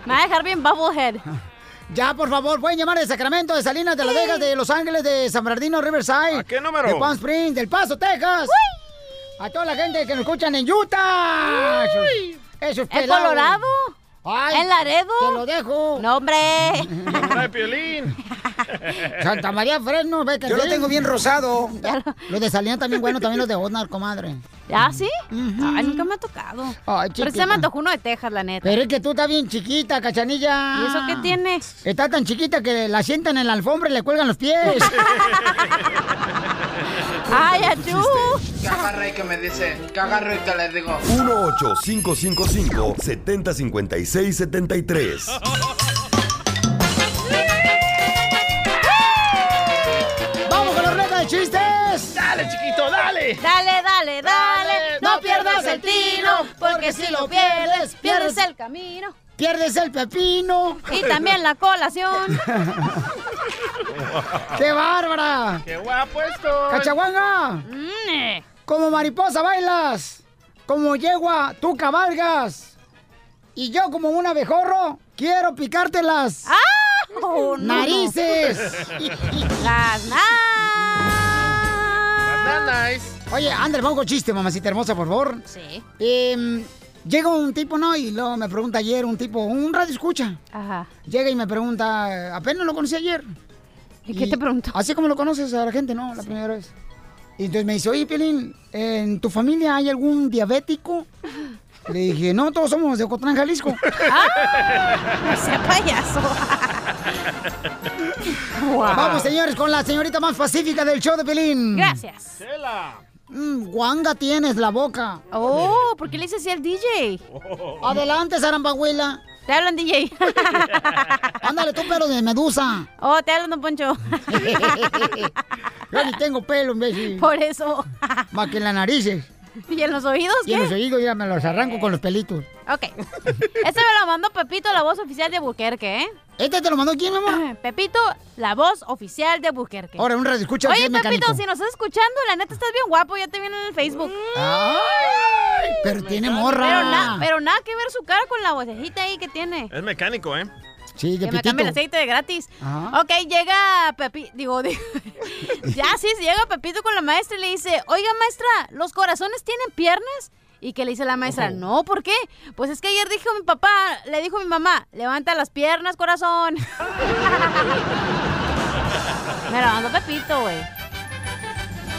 Speaker 2: Me va a dejar bien bubblehead.
Speaker 1: Ya, por favor, pueden llamar de Sacramento, de Salinas, de Las Vegas, de Los Ángeles, de San Bernardino, Riverside.
Speaker 3: ¿A qué número?
Speaker 1: De Palm Springs, del Paso, Texas. A toda la gente que nos escuchan en Utah. Esos, esos
Speaker 2: ¿En. Colorado?
Speaker 1: Ay,
Speaker 2: ¿En Laredo?
Speaker 1: Te lo dejo.
Speaker 2: No, hombre.
Speaker 3: Trae Piolín.
Speaker 1: Santa María Fresno, ve que
Speaker 16: Yo lo tengo bien rosado.
Speaker 2: Lo-
Speaker 1: Los de Salinas también bueno, también los de Osnar, comadre.
Speaker 2: ¿Ya sí? Ay, nunca me ha tocado.
Speaker 1: Ay,
Speaker 2: Pero se me antojó uno de Texas, la neta.
Speaker 1: Pero es que tú estás bien chiquita, cachanilla.
Speaker 2: ¿Y eso qué tiene?
Speaker 1: Está tan chiquita que la sientan en la alfombra y le cuelgan los pies.
Speaker 2: ¡Ay, achú!
Speaker 10: ¿Qué agarra y que me dice? ¿Qué agarro y que le digo?
Speaker 6: 1-855-7056-73.
Speaker 1: ¡Vamos con la ruleta de chistes!
Speaker 3: Dale, chiquito, dale.
Speaker 2: Dale, dale, dale. No pierdas el tino, porque si lo pierdes, pierdes el camino.
Speaker 1: Pierdes el pepino.
Speaker 2: Y también la colación.
Speaker 1: ¡Qué bárbara!
Speaker 3: ¡Qué guapo esto!
Speaker 1: ¡Cachaguanga!
Speaker 2: Mm, eh.
Speaker 1: Como mariposa bailas, como yegua tú cabalgas. Y yo como un abejorro quiero picártelas.
Speaker 2: ¡Ah! Oh, no, no.
Speaker 1: ¡Narices!
Speaker 2: Las na-
Speaker 3: Nanas.
Speaker 1: Oye, André, vamos con chiste, mamacita hermosa, por favor.
Speaker 2: Sí.
Speaker 1: Em, llega un tipo, ¿no? Y luego me pregunta ayer un tipo, un radio escucha.
Speaker 2: Ajá.
Speaker 1: Llega y me pregunta, apenas lo conocí ayer.
Speaker 2: ¿Y qué te preguntó?
Speaker 1: Así como lo conoces a la gente, ¿no? La primera vez. Y entonces me dice, oye, Pelín, ¿en tu familia hay algún diabético? Le dije, no, todos somos de Ocotlán, Jalisco.
Speaker 2: ¡Ah! No sea payaso.
Speaker 1: Vamos, señores, con la señorita más pacífica del show de Pelín.
Speaker 2: Gracias.
Speaker 1: Mm, guanga tienes la boca.
Speaker 2: Oh, ¿por qué le dices así al DJ?
Speaker 1: Adelante, Zarambahuila.
Speaker 2: Te hablan, DJ.
Speaker 1: Ándale, tú pelo de medusa.
Speaker 2: Oh, te hablan, don Poncho.
Speaker 1: Yo ni tengo pelo, imbécil.
Speaker 2: Por eso.
Speaker 1: Más que en las narices.
Speaker 2: ¿Y en los oídos
Speaker 1: Y en
Speaker 2: qué?
Speaker 1: los oídos ya me los arranco con los pelitos.
Speaker 2: Ok. Este me lo mandó Pepito, la voz oficial de Buquerque, ¿eh?
Speaker 1: ¿Este te lo mandó quién, mi amor?
Speaker 2: Pepito, la voz oficial de Buquerque.
Speaker 1: Ahora, un radio escucha
Speaker 2: Oye, Pepito,
Speaker 1: mecánico.
Speaker 2: si nos estás escuchando, la neta estás bien guapo, ya te viene en el Facebook.
Speaker 1: Ay, pero tiene morra.
Speaker 2: Pero, na- pero nada que ver su cara con la vocecita ahí que tiene.
Speaker 3: Es mecánico, ¿eh?
Speaker 1: Sí,
Speaker 2: Que me cambie el aceite de gratis.
Speaker 3: Ajá.
Speaker 2: Ok, llega Pepito, digo, digo- ya sí, llega Pepito con la maestra y le dice, oiga maestra, ¿los corazones tienen piernas? Y que le dice la maestra, no, ¿por qué? Pues es que ayer dijo mi papá, le dijo mi mamá, levanta las piernas, corazón. me la mandó Pepito, güey.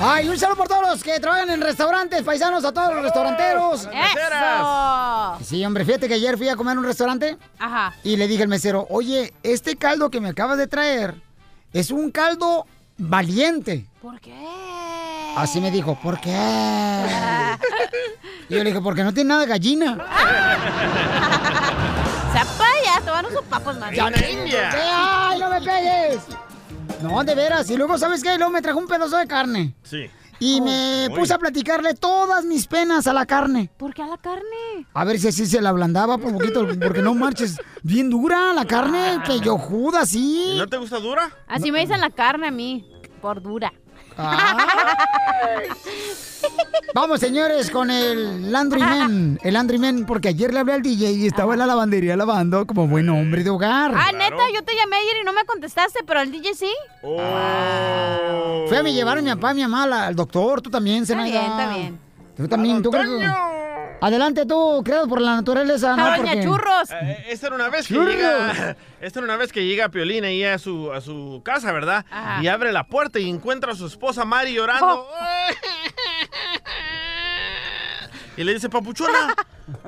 Speaker 1: Ay, un saludo por todos los que trabajan en restaurantes, paisanos, a todos los restauranteros.
Speaker 2: ¡Eso!
Speaker 1: Sí, hombre, fíjate que ayer fui a comer a un restaurante
Speaker 2: Ajá.
Speaker 1: y le dije al mesero, oye, este caldo que me acabas de traer es un caldo valiente.
Speaker 2: ¿Por qué?
Speaker 1: Así me dijo, ¿por qué? Y yo le dije, porque no tiene nada de gallina.
Speaker 2: ¡Zapaya! Te van unos papos
Speaker 1: ¿Qué? ¡Ay, no me pegues! No, de veras. Y luego, ¿sabes qué? Luego me trajo un pedazo de carne.
Speaker 3: Sí.
Speaker 1: Y me
Speaker 3: Uy.
Speaker 1: puse a platicarle todas mis penas a la carne.
Speaker 2: ¿Por qué a la carne?
Speaker 1: A ver si así se la ablandaba por poquito, porque no marches. Bien dura la carne, pellojuda, así.
Speaker 3: ¿No te gusta dura?
Speaker 2: Así me dicen la carne a mí, por dura.
Speaker 1: Vamos, señores, con el Landry Man. El Landry Man, porque ayer le hablé al DJ y estaba en la lavandería lavando como buen hombre de hogar.
Speaker 2: Ah, neta, yo te llamé ayer y no me contestaste, pero el DJ sí.
Speaker 1: Fui a me llevar a mi papá y mi mamá al, al doctor, tú también,
Speaker 2: Está
Speaker 1: Zenaida.
Speaker 2: bien, está bien.
Speaker 1: Tú también, tú crees que- Adelante tú, creado por la naturaleza, ¿no? Porque-
Speaker 3: Eh, esta era una vez que
Speaker 1: Churros.
Speaker 3: llega. Esta era una vez que llega Piolín ahí a su, a su casa, ¿verdad?
Speaker 2: Ajá.
Speaker 3: Y abre la puerta y encuentra a su esposa Mari llorando. Y le dice, papuchona,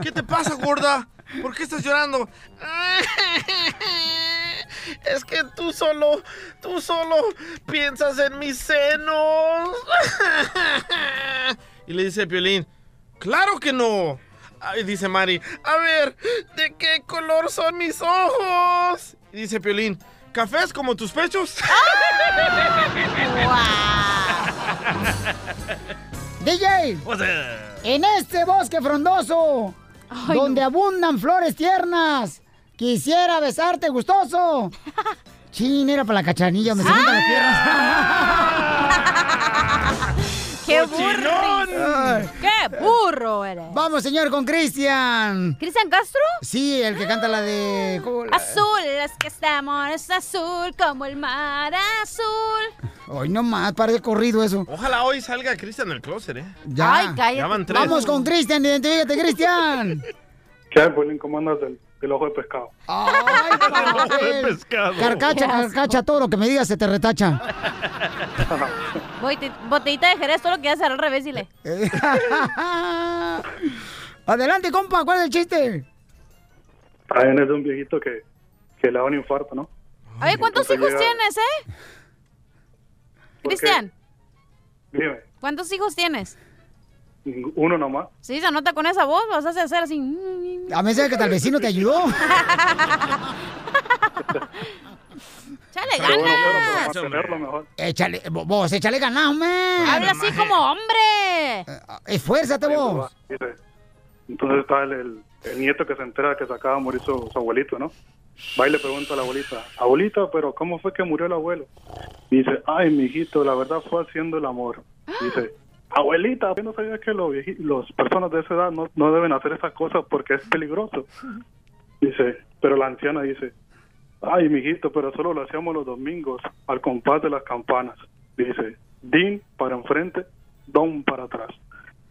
Speaker 3: ¿qué te pasa, gorda? ¿Por qué estás llorando? Es que tú solo, tú solo piensas en mis senos. Y le dice Piolín, claro que no. Ay, dice Mari, a ver, ¿de qué color son mis ojos? Y dice Piolín, ¿cafés como tus pechos?
Speaker 1: DJ, en este bosque frondoso, donde abundan flores tiernas, quisiera besarte gustoso. Chin, era para la cachanilla se juntan las piernas.
Speaker 2: ¡Qué burro! ¡Qué burro eres!
Speaker 1: Vamos, señor, con Cristian.
Speaker 2: ¿Cristian Castro?
Speaker 1: Sí, el que canta la de... ¿cómo la-
Speaker 2: Azul, es que este amor es azul como el mar azul.
Speaker 1: Hoy no más, parece corrido eso.
Speaker 3: Ojalá hoy salga Cristian del closet, ¿eh?
Speaker 1: Ya.
Speaker 3: Ya van tres.
Speaker 1: Vamos con Cristian, identifícate, Cristian.
Speaker 17: ¿Qué hay? ¿Cómo andas del, del ojo de pescado?
Speaker 1: Ay, papel. Carcacha, carcacha, todo lo que me digas se te retacha.
Speaker 2: Bote- Botellita de Jerez, todo lo que hace al revés, dile.
Speaker 1: Adelante, compa, ¿cuál es el chiste?
Speaker 17: Ahí es de un viejito que, que le da un infarto, ¿no?
Speaker 2: Oye, ¿cuántos
Speaker 17: Entonces
Speaker 2: hijos
Speaker 17: llega-
Speaker 2: tienes, eh? Cristian,
Speaker 17: Dime,
Speaker 2: ¿cuántos hijos tienes?
Speaker 17: uno nomás.
Speaker 2: Sí, se nota con esa voz, vas a hacer así.
Speaker 1: A mí sabe que tal vecino te ayudó.
Speaker 2: ¡Chale
Speaker 17: Pero bueno, pero para
Speaker 2: ganas!
Speaker 17: mantenerlo mejor.
Speaker 1: Échale, vo- vos, échale ganas, hombre.
Speaker 2: Habla así como hombre.
Speaker 1: Esfuérzate vos.
Speaker 17: Dice, Entonces está el, el- el nieto que se entera que se acaba de morir su, su abuelito, ¿no? Va y le pregunta a la abuelita, abuelita, pero ¿cómo fue que murió el abuelo? Dice, ay, mijito, la verdad fue haciendo el amor. Dice, abuelita, ¿qué no sabía que los los personas de esa edad no, no deben hacer esas cosas porque es peligroso? Dice, pero la anciana dice, ay, mijito, pero solo lo hacíamos los domingos al compás de las campanas. Dice, din para enfrente, don para atrás.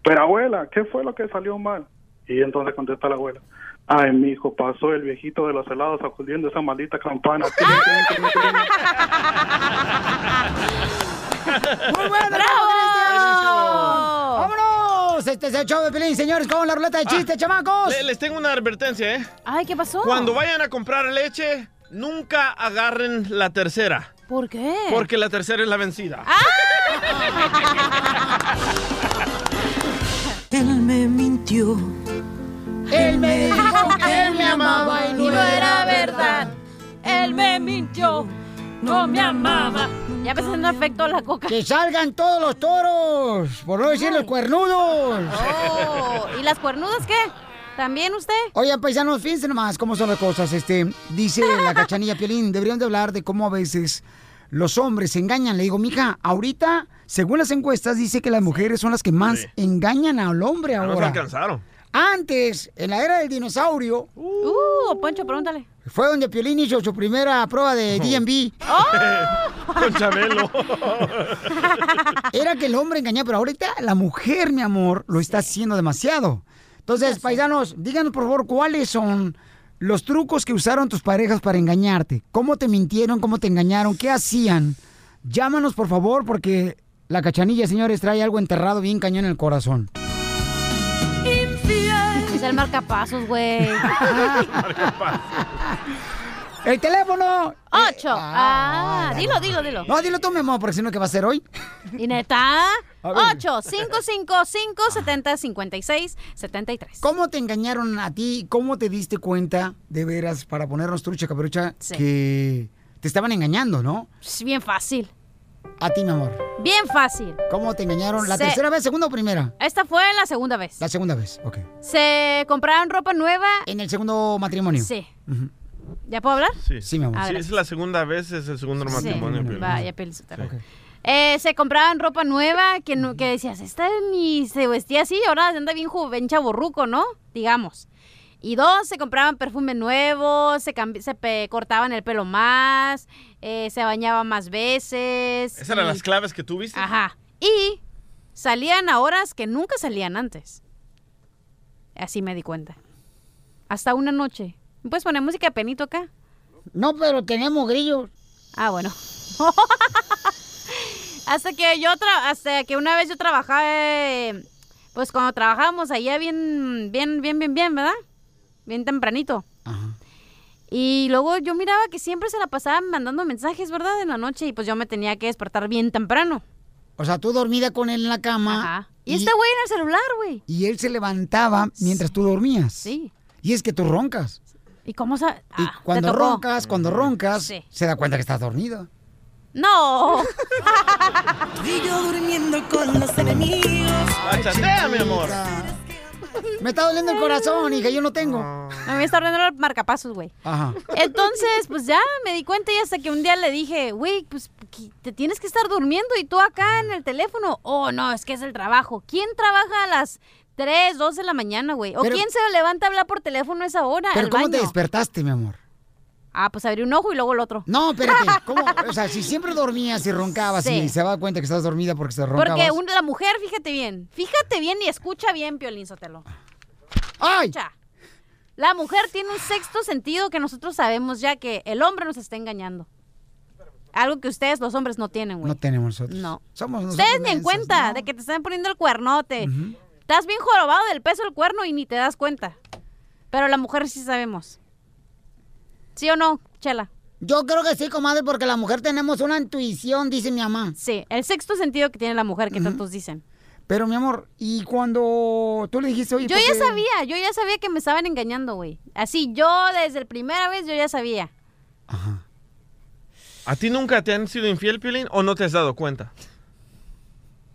Speaker 17: Pero abuela, ¿qué fue lo que salió mal? Y entonces contesta la abuela, ay, mi hijo, pasó el viejito de los helados sacudiendo esa maldita campana.
Speaker 1: ¡Muy bueno, Cristian! ¡Vámonos! Este es el show de Pelín, señores, con la ruleta de chistes, chamacos.
Speaker 3: Le- les tengo una advertencia, ¿eh?
Speaker 2: Ay, ¿qué pasó?
Speaker 3: Cuando vayan a comprar leche, nunca agarren la tercera.
Speaker 2: ¿Por qué?
Speaker 3: Porque la tercera es la vencida.
Speaker 18: Él me mintió.
Speaker 1: Él me dijo que él me amaba y no era verdad.
Speaker 2: Él me mintió. No me amaba. Ya está haciendo efecto la coca.
Speaker 1: Que salgan todos los toros, por no decir los cuernudos.
Speaker 2: Oh, ¿Y las cuernudas qué? ¿También usted?
Speaker 1: Oye, paisanos, fíjense nomás cómo son las cosas. Este, dice la cachanilla Piolín, deberían de hablar de cómo a veces los hombres se engañan. Le digo, mija, ahorita, según las encuestas, dice que las mujeres son las que más engañan al hombre
Speaker 3: Ya nos
Speaker 1: ahora.
Speaker 3: alcanzaron.
Speaker 1: Antes, en la era del dinosaurio,
Speaker 2: Uh, Poncho, pregúntale.
Speaker 1: fue donde Piolín hizo su primera prueba de DMV.
Speaker 3: Con Chabelo.
Speaker 1: Era que el hombre engañaba, pero ahorita la mujer, mi amor, lo está haciendo demasiado. Entonces, paisanos, díganos por favor cuáles son los trucos que usaron tus parejas para engañarte. ¿Cómo te mintieron? ¿Cómo te engañaron? ¿Qué hacían? Llámanos por favor porque la cachanilla, señores, trae algo enterrado bien cañón en el corazón.
Speaker 2: Es el marcapasos, güey.
Speaker 1: El teléfono.
Speaker 2: Ocho. Ah, dilo, dilo, dilo.
Speaker 1: No, dilo tú, mi amor, porque si no, ¿qué va a ser hoy?
Speaker 2: ¿Y neta?
Speaker 1: A ver.
Speaker 2: 8 5 5 5 70 56 73.
Speaker 1: ¿Cómo te engañaron a ti? ¿Cómo te diste cuenta, de veras, para ponernos trucha caperucha, que te estaban engañando, no?
Speaker 2: Es bien fácil.
Speaker 1: A ti, mi amor.
Speaker 2: Bien fácil.
Speaker 1: ¿Cómo te engañaron? ¿La
Speaker 2: Se-
Speaker 1: tercera vez, segunda o primera?
Speaker 2: Esta fue la segunda vez.
Speaker 1: La segunda vez, ok.
Speaker 2: Se compraron ropa nueva.
Speaker 1: ¿En el segundo matrimonio?
Speaker 2: Sí.
Speaker 1: Ujú.
Speaker 2: ¿Ya puedo hablar?
Speaker 3: Sí,
Speaker 1: Sí, mi amor.
Speaker 2: Ah,
Speaker 3: Sí, es la segunda vez, es el segundo matrimonio.
Speaker 2: Vaya.
Speaker 3: Sí.
Speaker 2: Eh, se compraban ropa nueva que, no- que decías, esta ni se vestía así, ahora anda bien joven, chaborruco, ¿no? Digamos. Y dos, se compraban perfume nuevo, se, cambi- se pe- cortaban el pelo más, eh, se bañaban más veces.
Speaker 3: Esas eran las claves que tuviste.
Speaker 2: Ajá. Y salían a horas que nunca salían antes. Así me di cuenta. Hasta una noche. ¿Me puedes poner música de penito acá?
Speaker 1: No, pero tenemos grillos.
Speaker 2: Ah, bueno. hasta que yo tra- hasta que una vez yo trabajaba eh, pues cuando trabajábamos allá bien bien bien bien bien, ¿verdad? Bien tempranito. Y luego yo miraba que siempre se la pasaban mandando mensajes, ¿verdad? En la noche y pues yo me tenía que despertar bien temprano.
Speaker 1: O sea, tú dormida con él en la cama.
Speaker 2: Y, este güey en el celular, güey.
Speaker 1: Y él se levantaba mientras tú dormías.
Speaker 2: Sí.
Speaker 1: Y es que tú roncas.
Speaker 2: ¿Y cómo sa
Speaker 1: Y
Speaker 2: Ah,
Speaker 1: cuando
Speaker 2: ¿te tocó?
Speaker 1: roncas, cuando roncas,
Speaker 2: Sí.
Speaker 1: se da cuenta que estás dormido.
Speaker 2: No.
Speaker 18: Y yo durmiendo con los enemigos.
Speaker 3: Bachatea, mi amor.
Speaker 1: Me está doliendo el corazón, hija, yo no tengo.
Speaker 2: A mí me está ordenando el marcapasos, güey.
Speaker 1: Ajá.
Speaker 2: Entonces, pues ya me di cuenta y hasta que un día le dije, güey, pues te tienes que estar durmiendo y tú acá en el teléfono. Oh, no, es que es el trabajo. ¿Quién trabaja a las 3, 2 de la mañana, güey? ¿O
Speaker 1: Pero-
Speaker 2: quién se levanta a hablar por teléfono a esa hora?
Speaker 1: Pero
Speaker 2: al
Speaker 1: ¿cómo te despertaste, mi amor?
Speaker 2: Ah, pues abrí un ojo y luego el otro.
Speaker 1: No, espérate. ¿Cómo? O sea, si siempre dormías y roncabas
Speaker 2: Sí.
Speaker 1: y se daba cuenta que estás dormida porque se roncabas.
Speaker 2: Porque un- la mujer, fíjate bien, fíjate bien y escucha bien, Piolín Sotelo.
Speaker 1: ¡Ay!
Speaker 2: Escucha. La mujer tiene un sexto sentido que nosotros sabemos ya que el hombre nos está engañando. Algo que ustedes los hombres no tienen, güey.
Speaker 1: No tenemos nosotros.
Speaker 2: No.
Speaker 1: Somos nosotros
Speaker 2: Ustedes ni en cuenta
Speaker 1: ¿no?
Speaker 2: de que te están poniendo el cuernote. Estás bien jorobado del peso del cuerno y ni te das cuenta. Pero la mujer sí sabemos. ¿Sí o no, Chela?
Speaker 1: Yo creo que sí, comadre, porque la mujer tenemos una intuición, dice mi mamá.
Speaker 2: Sí, el sexto sentido que tiene la mujer que tantos dicen.
Speaker 1: Pero, mi amor, y cuando tú le dijiste, oye,
Speaker 2: Yo
Speaker 1: ¿por
Speaker 2: ya
Speaker 1: qué?
Speaker 2: sabía, yo ya sabía que me estaban engañando, güey. Así, yo desde la primera vez yo ya sabía.
Speaker 3: ¿A ti nunca te han sido infiel, Piolín, o no te has dado cuenta?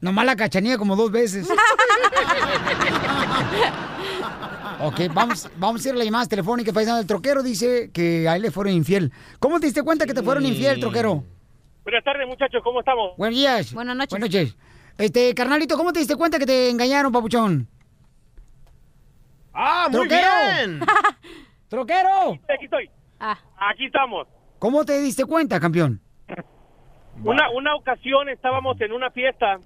Speaker 1: Nomás la cachanilla como dos veces. ok, vamos, vamos a ir a la llamada telefónica. Paisano del troquero dice que a él le fueron infiel. ¿Cómo te diste cuenta que te fueron infiel, troquero?
Speaker 19: Buenas tardes, muchachos, ¿cómo estamos?
Speaker 1: Buenos días.
Speaker 2: Buenas noches.
Speaker 1: Buenas noches. Este, carnalito, ¿cómo te diste cuenta que te engañaron, papuchón?
Speaker 3: ¡Ah, muy
Speaker 1: ¡Troquero!
Speaker 3: bien!
Speaker 1: ¡Troquero!
Speaker 19: Aquí estoy.
Speaker 2: Ah.
Speaker 19: Aquí estamos.
Speaker 1: ¿Cómo te diste cuenta, campeón?
Speaker 19: Una, una ocasión estábamos en una fiesta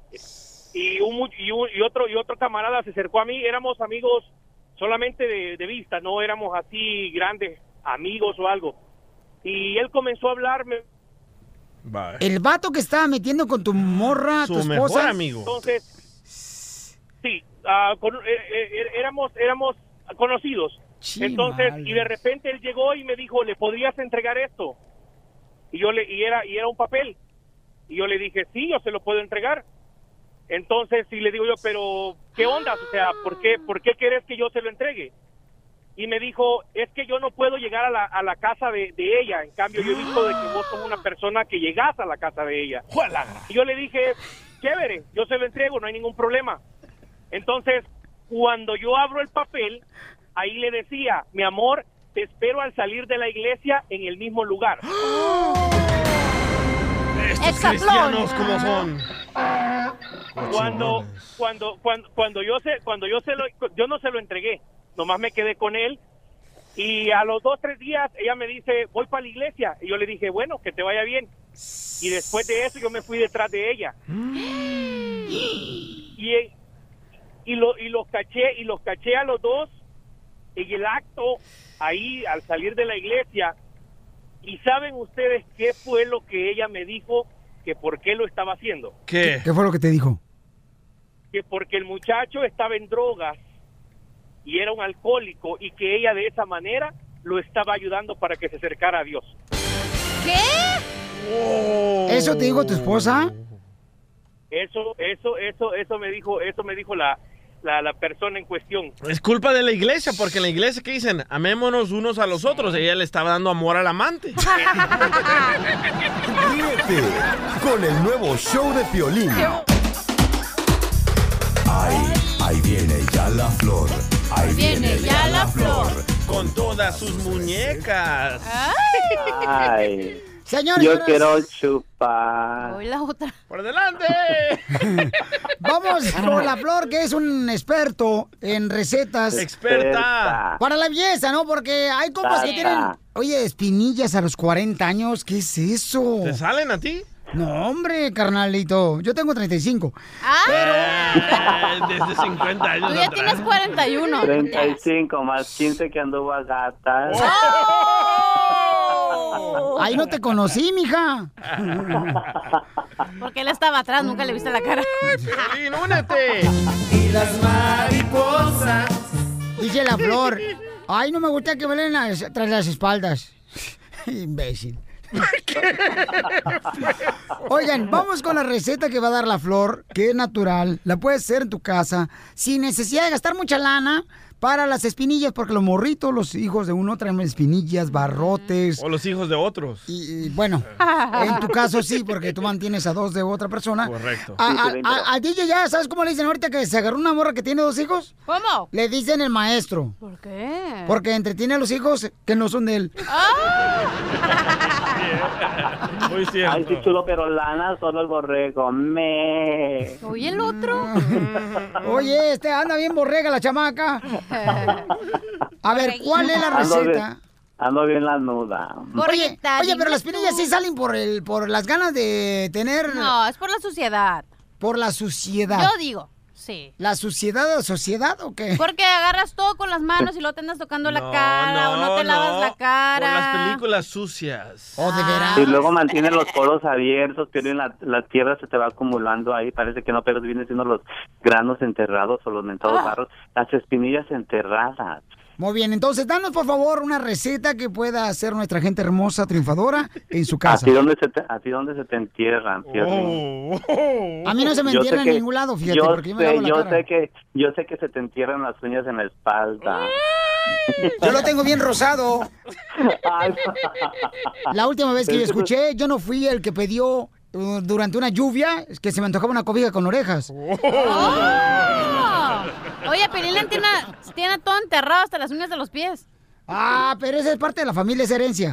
Speaker 19: y, un, mu- y, un- y otro y otro camarada se acercó a mí. Éramos amigos solamente de, de vista, no éramos así grandes amigos o algo. Y él comenzó a hablarme.
Speaker 1: El vato que estaba metiendo con tu morra, tu esposa.
Speaker 19: Entonces, sí, ah, con- eh, eh, éramos éramos conocidos. Entonces, y de repente él llegó y me dijo, ¿le podrías entregar esto? Y yo le y era y era un papel. Y yo le dije, "Sí, yo se lo puedo entregar." Entonces, sí le digo yo, "Pero ¿qué onda? O sea, ¿por qué por qué querés que yo se lo entregue?" Y me dijo, "Es que yo no puedo llegar a la, a la casa de, de ella. En cambio, yo he visto de que vos sos una persona que llegás a la casa de ella." Y yo le dije, "Chévere, yo se lo entrego, no hay ningún problema." Entonces, cuando yo abro el papel, ahí le decía, mi amor, te espero al salir de la iglesia en el mismo lugar.
Speaker 3: Estos cristianos como son.
Speaker 19: Cuando, cuando, cuando, cuando yo se, cuando yo se lo, yo no se lo entregué, nomás me quedé con él. Y a los dos, tres días, ella me dice, voy para la iglesia. Y yo le dije, bueno, que te vaya bien. Y después de eso, yo me fui detrás de ella. Y, y, lo, y los caché, y los caché a los dos en el acto, ahí al salir de la iglesia. ¿Y saben ustedes qué fue lo que ella me dijo? Que por qué lo estaba haciendo.
Speaker 3: ¿Qué?
Speaker 1: ¿Qué fue lo que te dijo?
Speaker 19: Que porque el muchacho estaba en drogas y era un alcohólico y que ella de esa manera lo estaba ayudando para que se acercara a Dios.
Speaker 2: ¿Qué?
Speaker 1: ¿Eso te dijo tu esposa?
Speaker 19: Eso, eso, eso, eso me dijo, eso me dijo la, la, la persona en cuestión.
Speaker 3: Es culpa de la iglesia, porque en la iglesia, ¿qué dicen? Amémonos unos a los otros. Ella le estaba dando amor al amante.
Speaker 6: Ríete con el nuevo show de Piolín. Ahí, ahí viene ya la flor. Ahí
Speaker 3: viene ya la flor. Con todas sus muñecas.
Speaker 20: Ay.
Speaker 1: Señor,
Speaker 20: Yo quiero chupar.
Speaker 2: Hoy la otra.
Speaker 3: ¡Por delante!
Speaker 1: Vamos con la flor, que es un experto en recetas.
Speaker 3: Experta.
Speaker 1: Para la belleza, ¿no? Porque hay compas que tienen, oye, espinillas a los 40 años. ¿Qué es eso?
Speaker 3: ¿Te salen a ti?
Speaker 1: No, hombre, carnalito. Yo tengo 35.
Speaker 3: Eh, desde 50 años
Speaker 2: Tú ya
Speaker 3: atrás.
Speaker 2: tienes 41.
Speaker 20: 35 más 15 que anduvo a gatas.
Speaker 1: Ahí no te conocí, mija.
Speaker 2: Porque él estaba atrás, nunca le viste la cara.
Speaker 3: Piolín, únete!
Speaker 21: Y las mariposas.
Speaker 1: Dice la flor. Ay, no me gusta que me las- tras las espaldas. Imbécil. Oigan, vamos con la receta que va a dar la flor, que es natural. La puedes hacer en tu casa sin necesidad de gastar mucha lana para las espinillas, porque los morritos, los hijos de uno traen espinillas, barrotes.
Speaker 3: O los hijos de otros.
Speaker 1: Y, y, bueno, en tu caso sí, porque tú mantienes a dos de otra persona.
Speaker 3: Correcto.
Speaker 1: A, a- a- a DJ ya, ¿sabes cómo le dicen ahorita que se agarró una morra que tiene dos hijos?
Speaker 2: ¿Cómo?
Speaker 1: Le dicen el maestro.
Speaker 2: ¿Por qué?
Speaker 1: Porque entretiene a los hijos que no son de él.
Speaker 3: Muy
Speaker 20: Ay,
Speaker 3: cierto.
Speaker 20: sí, chulo, pero lana, solo el borrego. Me.
Speaker 2: Oye, el otro.
Speaker 1: Oye, este anda bien borrega la chamaca. A ver, ¿cuál es la receta?
Speaker 20: ando bien la nuda.
Speaker 1: Oye, oye, pero las espinillas sí salen por el, por las ganas de tener.
Speaker 2: No, es por la suciedad.
Speaker 1: Por la suciedad.
Speaker 2: Yo digo, sí.
Speaker 1: ¿La suciedad o sociedad o qué?
Speaker 2: Porque agarras todo con las manos y luego te andas tocando la cara o no te lavas la
Speaker 3: Por las
Speaker 2: cara.
Speaker 3: películas sucias.
Speaker 1: Oh, de veras.
Speaker 20: Y luego mantiene los poros abiertos, pero en la, la tierra se te va acumulando ahí. Parece que no, pero vienen siendo los granos enterrados o los mentados
Speaker 1: Ah.
Speaker 20: barros. Las espinillas enterradas.
Speaker 1: Muy bien, entonces danos por favor una receta que pueda hacer nuestra gente hermosa, triunfadora, en su casa.
Speaker 20: Así donde se te, así donde se te entierran, Piolín.
Speaker 1: A mí no se me
Speaker 20: Yo sé
Speaker 1: entierra en ningún lado, fíjate,
Speaker 20: yo
Speaker 1: porque yo me
Speaker 20: sé,
Speaker 1: lavo la
Speaker 20: yo
Speaker 1: cara.
Speaker 20: sé que yo sé que se te entierran las uñas en la espalda.
Speaker 1: Yo lo tengo bien rosado. La última vez que yo escuché, yo no fui el que pidió uh, durante una lluvia que se me antojaba una cobija con orejas.
Speaker 2: ¡Oh! Oye, Pelín tiene, tiene todo enterrado hasta las uñas de los pies.
Speaker 1: Ah, pero esa es parte de la familia, es herencia.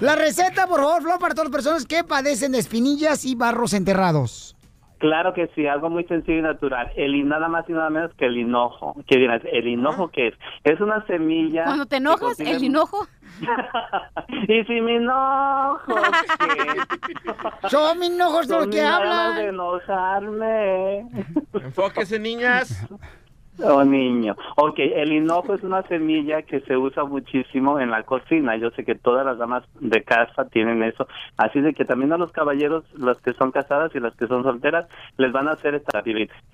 Speaker 1: La receta, por favor, Flor, para todas las personas que padecen de espinillas y barros enterrados.
Speaker 20: Claro que sí, algo muy sencillo y natural. El nada más y nada menos que el hinojo. ¿Qué dirás? ¿El hinojo qué es? Es una semilla.
Speaker 2: Cuando te enojas,
Speaker 20: contiene-
Speaker 2: el hinojo.
Speaker 20: y si me enojo,
Speaker 1: Son mis enojos los que hablan.
Speaker 20: de enojarme.
Speaker 3: Enfóquese, niñas.
Speaker 20: Oh, niño. Ok, el hinojo es una semilla que se usa muchísimo en la cocina. Yo sé que todas las damas de casa tienen eso. Así de que también a los caballeros, las que son casadas y las que son solteras, les van a hacer esta.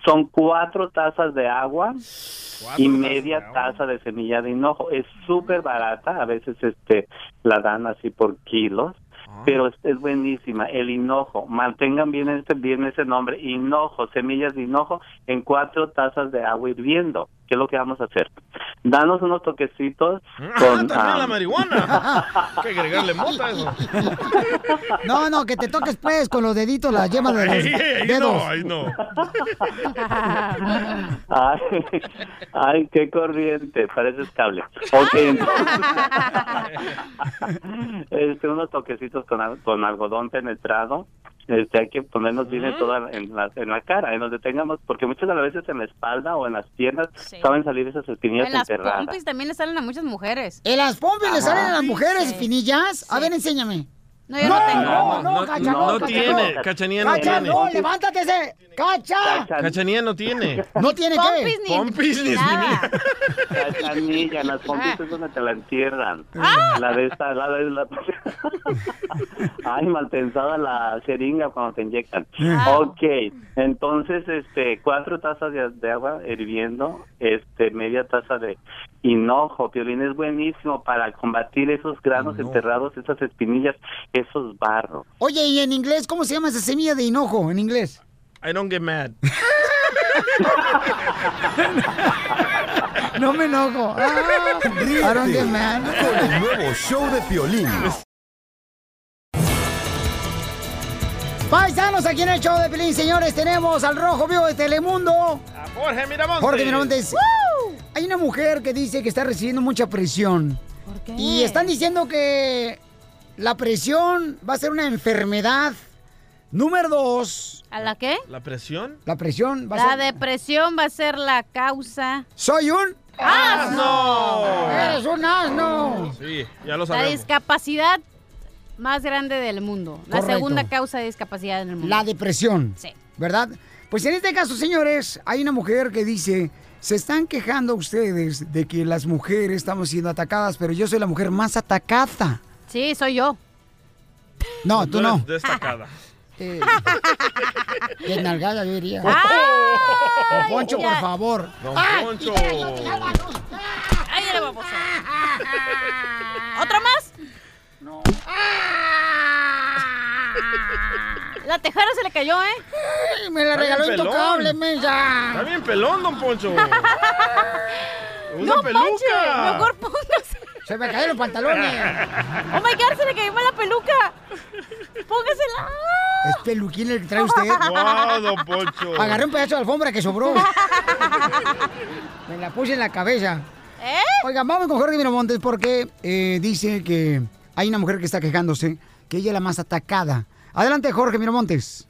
Speaker 20: Son cuatro tazas de agua y media taza de semilla de hinojo. Es súper barata. A veces este la dan así por kilos. Pero es, buenísima, el hinojo. Mantengan bien este bien ese nombre, hinojo, semillas de hinojo en cuatro tazas de agua hirviendo. ¿Qué es lo que vamos a hacer? Danos unos toquecitos con
Speaker 3: También
Speaker 20: ah,
Speaker 3: la marihuana. Hay que agregarle mota a eso.
Speaker 1: No, no, que te toques pues con los deditos, las yemas de los
Speaker 3: ahí
Speaker 1: dedos.
Speaker 3: no, ahí no.
Speaker 20: Ay, ay, qué corriente, pareces cable. Ok, este, unos toquecitos con, con algodón penetrado. Este, hay que ponernos bien en toda en la, en la cara, en donde tengamos, porque muchas de las veces en la espalda o en las piernas saben salir esas espinillas
Speaker 2: En las
Speaker 20: enterradas.
Speaker 2: pompis también le salen a muchas mujeres.
Speaker 1: ¿En las pompis le
Speaker 2: Ajá.
Speaker 1: salen a las mujeres
Speaker 2: Sí.
Speaker 1: espinillas? A ver, enséñame.
Speaker 2: No, yo no tengo.
Speaker 1: No, no,
Speaker 3: No,
Speaker 1: Cacha,
Speaker 3: no,
Speaker 1: no,
Speaker 3: no
Speaker 1: Cacha,
Speaker 3: tiene,
Speaker 1: no.
Speaker 3: Cachanía no
Speaker 1: Cacha,
Speaker 3: tiene.
Speaker 1: no, levántate ese. Cacha.
Speaker 3: Cachanía no tiene.
Speaker 1: ¿No tiene qué?
Speaker 2: Pompis ni-
Speaker 3: Pompis ni
Speaker 2: nada.
Speaker 20: Cachanilla, las pompis es donde te la entierran.
Speaker 2: Ah.
Speaker 20: La de esta, la de la... Ay, mal pensada la jeringa cuando te inyectan.
Speaker 2: Ah.
Speaker 20: Ok, entonces, este, cuatro tazas de, de agua hirviendo, este, media taza de hinojo. Piolín es buenísimo para combatir esos granos enterrados, esas espinillas, esos barros.
Speaker 1: Oye, ¿y en inglés cómo se llama esa semilla de hinojo en inglés?
Speaker 3: I don't get mad.
Speaker 1: No me enojo. Ah, I don't get mad.
Speaker 6: Con el nuevo show de Piolín.
Speaker 1: Paisanos, aquí en el show de Pelín, señores, tenemos al Rojo Vivo de Telemundo.
Speaker 3: Jorge Miramontes.
Speaker 1: Jorge Miramontes. Hay una mujer que dice que está recibiendo mucha presión.
Speaker 2: ¿Por qué?
Speaker 1: Y están diciendo que la presión va a ser una enfermedad. Número dos.
Speaker 2: ¿A la qué?
Speaker 3: ¿La presión?
Speaker 1: La presión va a
Speaker 2: La
Speaker 1: ser...
Speaker 2: depresión va a ser la causa.
Speaker 1: ¡Soy un...
Speaker 3: ¡Asno!
Speaker 1: ¡Eres un asno!
Speaker 3: Sí, ya lo
Speaker 2: La
Speaker 3: sabemos.
Speaker 2: discapacidad más grande del mundo. La segunda causa de discapacidad en el mundo.
Speaker 1: La depresión.
Speaker 2: Sí.
Speaker 1: ¿Verdad? Pues en este caso, señores, hay una mujer que dice, se están quejando ustedes de que las mujeres estamos siendo atacadas, pero yo soy la mujer más atacada.
Speaker 2: Sí, soy yo.
Speaker 1: No, tú no.
Speaker 3: Destacada.
Speaker 1: Eh, qué nalgada yo diría.
Speaker 2: ¡Ay!
Speaker 1: Don Poncho, por favor.
Speaker 3: Don. Poncho.
Speaker 2: ¡Ay, era baboso! ¿Otro más? No. La tejera se le cayó, ¿eh?
Speaker 1: Ay, me la
Speaker 3: Está
Speaker 1: regaló
Speaker 3: pelón.
Speaker 1: intocable,
Speaker 3: Está
Speaker 1: mensa.
Speaker 3: bien pelón, don Poncho. Una
Speaker 2: no
Speaker 3: peluca.
Speaker 2: mejor póngase.
Speaker 1: Se me cayeron los pantalones.
Speaker 2: Oh my god, se le cayó mal la peluca. Póngasela.
Speaker 1: ¿Es peluquín el que trae usted?
Speaker 3: Wow, don Poncho.
Speaker 1: Agarré un pedazo de alfombra que sobró. Me la puse en la cabeza.
Speaker 2: ¿Eh?
Speaker 1: Oigan, vamos con Jorge Miramontes porque eh, dice que hay una mujer que está quejándose que ella es la más atacada. Adelante, Jorge Miramontes.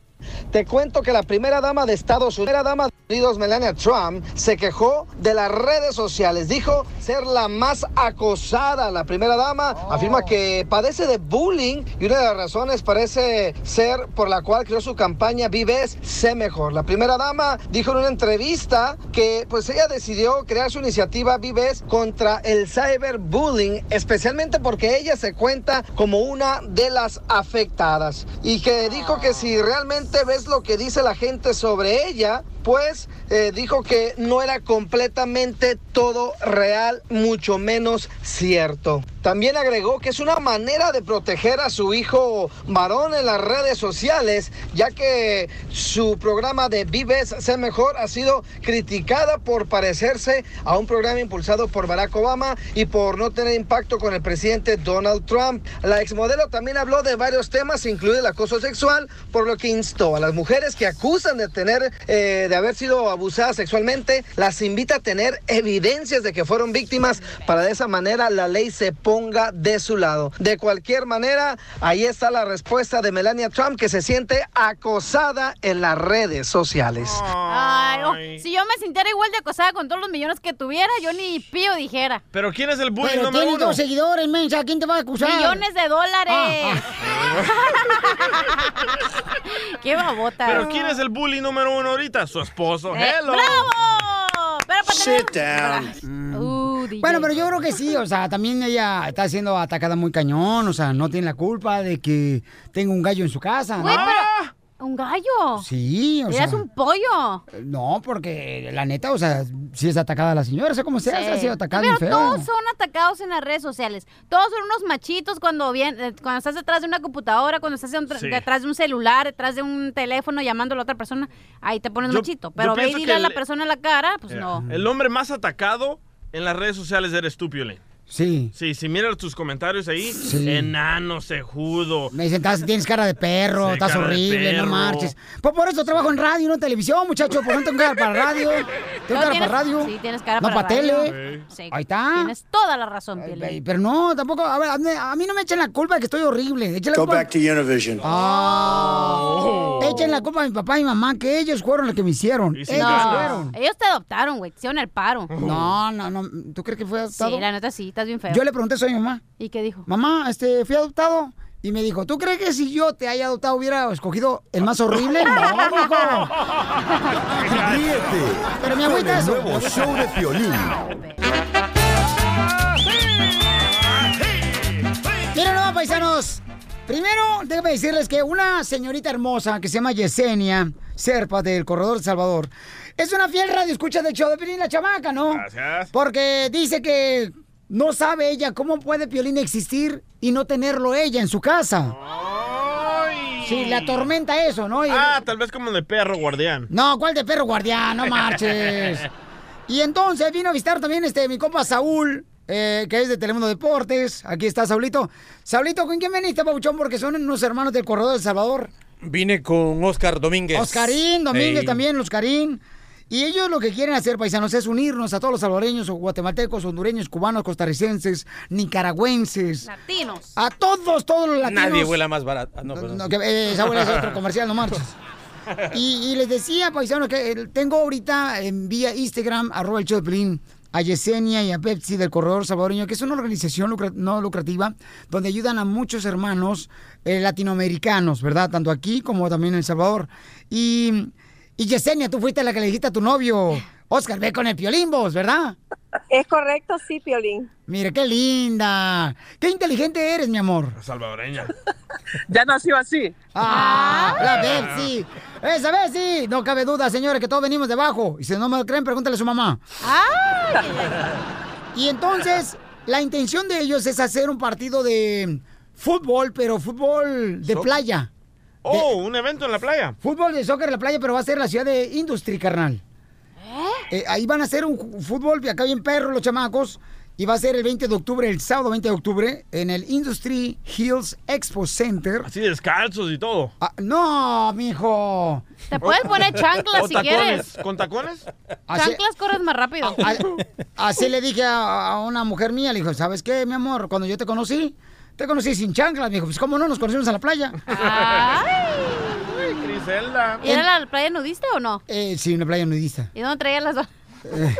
Speaker 5: Te cuento que la primera dama de Estados Unidos, dama de Unidos, Melania Trump, se quejó de las redes sociales. Dijo ser la más acosada. La primera dama afirma que padece de bullying y una de las razones parece ser por la cual creó su campaña Vives, sé mejor. La primera dama dijo en una entrevista que pues ella decidió crear su iniciativa Vives contra el cyberbullying, especialmente porque ella se cuenta como una de las afectadas y que dijo que si realmente ves lo que dice la gente sobre ella, pues eh, dijo que no era completamente todo real, mucho menos cierto. También agregó que es una manera de proteger a su hijo varón en las redes sociales, ya que su programa de Vives Sé Mejor ha sido criticada por parecerse a un programa impulsado por Barack Obama y por no tener impacto con el presidente Donald Trump. La exmodelo también habló de varios temas, incluido el acoso sexual, por lo que instó a las mujeres que acusan de tener, eh, de haber sido abusadas sexualmente, las invita a tener evidencias de que fueron víctimas para de esa manera la ley se ponga de su lado. De cualquier manera, ahí está la respuesta de Melania Trump que se siente acosada en las redes sociales.
Speaker 2: Ay, oh, si yo me sintiera igual de acosada con todos los millones que tuviera, yo ni pío dijera.
Speaker 3: Pero ¿quién es el bullying
Speaker 1: Pero
Speaker 3: número
Speaker 1: tiene
Speaker 3: uno?
Speaker 1: dos seguidores, mensa. ¿Quién te va a acusar?
Speaker 2: Millones de dólares.
Speaker 1: Ah,
Speaker 2: Qué babota.
Speaker 3: Pero ¿quién es el bully número uno ahorita? Su esposo.
Speaker 2: Eh,
Speaker 3: Hello.
Speaker 2: ¡Bravo! Pero Sit
Speaker 1: down.
Speaker 2: Uh, DJ.
Speaker 1: Bueno, pero yo creo que sí, o sea, también ella está siendo atacada muy cañón, o sea, no tiene la culpa de que tenga un gallo en su casa. ¿no?
Speaker 2: Güey, pero... ¿Un gallo?
Speaker 1: Sí, o sea.
Speaker 2: Eres un pollo.
Speaker 1: No, porque la neta, o sea, sí es atacada la señora, o sea, como sea,
Speaker 2: Sí.
Speaker 1: se ha sido atacada
Speaker 2: Pero
Speaker 1: feo.
Speaker 2: todos son atacados en las redes sociales. Todos son unos machitos cuando bien, eh, cuando estás detrás de una computadora, cuando estás
Speaker 3: Sí.
Speaker 2: detrás de un celular, detrás de un teléfono llamando a la otra persona, ahí te pones
Speaker 3: Yo-
Speaker 2: machito. Pero ve y dile a la persona en la cara, pues no.
Speaker 3: El hombre más atacado en las redes sociales eres tú, Piolín.
Speaker 1: Sí.
Speaker 3: Sí, si miras tus comentarios ahí,
Speaker 1: Sí.
Speaker 3: enano, cejudo.
Speaker 1: Me dicen, "Estás- tienes cara de perro,
Speaker 3: Sí,
Speaker 1: estás horrible, no marches. Pues por eso trabajo en radio, no en televisión, muchacho, por no tengo cara para radio. Tengo
Speaker 2: No,
Speaker 1: cara
Speaker 2: tienes-
Speaker 1: para radio.
Speaker 2: Sí, tienes cara
Speaker 1: no
Speaker 2: para
Speaker 1: para tele.
Speaker 2: Sí,
Speaker 1: Ahí está.
Speaker 2: Tienes toda la razón.
Speaker 1: Ey, Pero no, tampoco, a ver, a mí, a mí no me echen la culpa de que estoy horrible. Echen la
Speaker 22: Go
Speaker 1: culpa-
Speaker 22: back to Univision.
Speaker 1: Ah. Echen la culpa a mi papá y mi mamá, que ellos fueron los que me hicieron. Ellos
Speaker 2: No,
Speaker 1: fueron.
Speaker 2: ellos te adoptaron, güey, hicieron el paro.
Speaker 1: No, no, no. ¿Tú crees que fue adoptado?
Speaker 2: Sí, la neta sí, estás bien feo.
Speaker 1: Yo le pregunté eso a mi mamá.
Speaker 2: ¿Y qué dijo?
Speaker 1: Mamá, este, fui adoptado. Y me dijo, ¿tú crees que si yo te haya adoptado hubiera escogido el más horrible? No, mijo.
Speaker 6: Ríete
Speaker 1: Pero
Speaker 6: con
Speaker 1: agüita eso.
Speaker 6: nuevo show de Piolín.
Speaker 1: Miren, no, paisanos. Primero, déjame decirles que una señorita hermosa que se llama Yesenia Serpa del Corredor de Salvador es una fiel radio escucha del show de Piolín la chamaca, ¿no?
Speaker 3: Gracias.
Speaker 1: Porque dice que no sabe ella cómo puede Piolín existir y no tenerlo ella en su casa. Sí, le atormenta eso, ¿no? Y-
Speaker 3: Ah, tal vez como de perro guardián.
Speaker 1: No, ¿cuál de perro guardián? No marches. Y entonces vino a visitar también este mi compa Saúl, eh, que es de Telemundo Deportes. Aquí está Saulito. Saulito, ¿con quién veniste, Pabuchón? Porque son unos hermanos del Corredor del Salvador.
Speaker 7: Vine con Oscar Domínguez.
Speaker 1: Oscarín, Domínguez
Speaker 7: Ey.
Speaker 1: también, Oscarín. Y ellos lo que quieren hacer, paisanos, es unirnos a todos los salvadoreños, o guatemaltecos, hondureños, cubanos, costarricenses, nicaragüenses.
Speaker 2: Latinos.
Speaker 1: A todos, todos los latinos.
Speaker 7: Nadie vuela más barato. Ah, no, perdón.
Speaker 1: No, que, eh, Saúl es otro comercial, no marches. Y, y les decía, paisano, que eh, tengo ahorita en vía Instagram, arroba el Pelín, a Yesenia y a Pepsi del Corredor Salvadoreño, que es una organización lucra- no lucrativa, donde ayudan a muchos hermanos eh, latinoamericanos, ¿verdad? Tanto aquí como también en El Salvador. Y, y Yesenia, tú fuiste la que le dijiste a tu novio, Oscar, ve con el piolín vos, ¿verdad?
Speaker 23: Es correcto, sí, Piolín.
Speaker 1: Mire, qué linda. Qué inteligente eres, mi amor.
Speaker 3: Salvadoreña.
Speaker 23: Ya nació así.
Speaker 1: Ah, la Pepsi. Esa Pepsi. No cabe duda, señores, que todos venimos debajo. Y si no me lo creen, pregúntale a su mamá. Y entonces, la intención de ellos es hacer un partido de fútbol, pero fútbol de playa.
Speaker 3: Oh, un evento en la playa.
Speaker 1: Fútbol de soccer en la playa, pero va a ser en la ciudad de Industry, carnal. Eh, ahí van a hacer un fútbol, acá bien perro los chamacos. Y va a ser el 20 de octubre, el sábado 20 de octubre, en el Industry Hills Expo Center.
Speaker 3: Así descalzos y todo.
Speaker 1: Ah, no, mijo.
Speaker 2: Te puedes poner chanclas
Speaker 3: ¿O
Speaker 2: si
Speaker 3: tacones?
Speaker 2: quieres.
Speaker 3: ¿Con tacones?
Speaker 1: Así-
Speaker 2: Chanclas corres más rápido.
Speaker 1: A- Así le dije a, a una mujer mía, le dijo, ¿sabes qué, mi amor? Cuando yo te conocí, te conocí sin chanclas. Me dijo, pues cómo no, nos conocimos en la playa.
Speaker 3: Ay, Griselda.
Speaker 2: ¿Y era la playa nudista o no?
Speaker 1: Eh, sí, una playa nudista.
Speaker 2: ¿Y dónde traías las dos?
Speaker 1: Eh,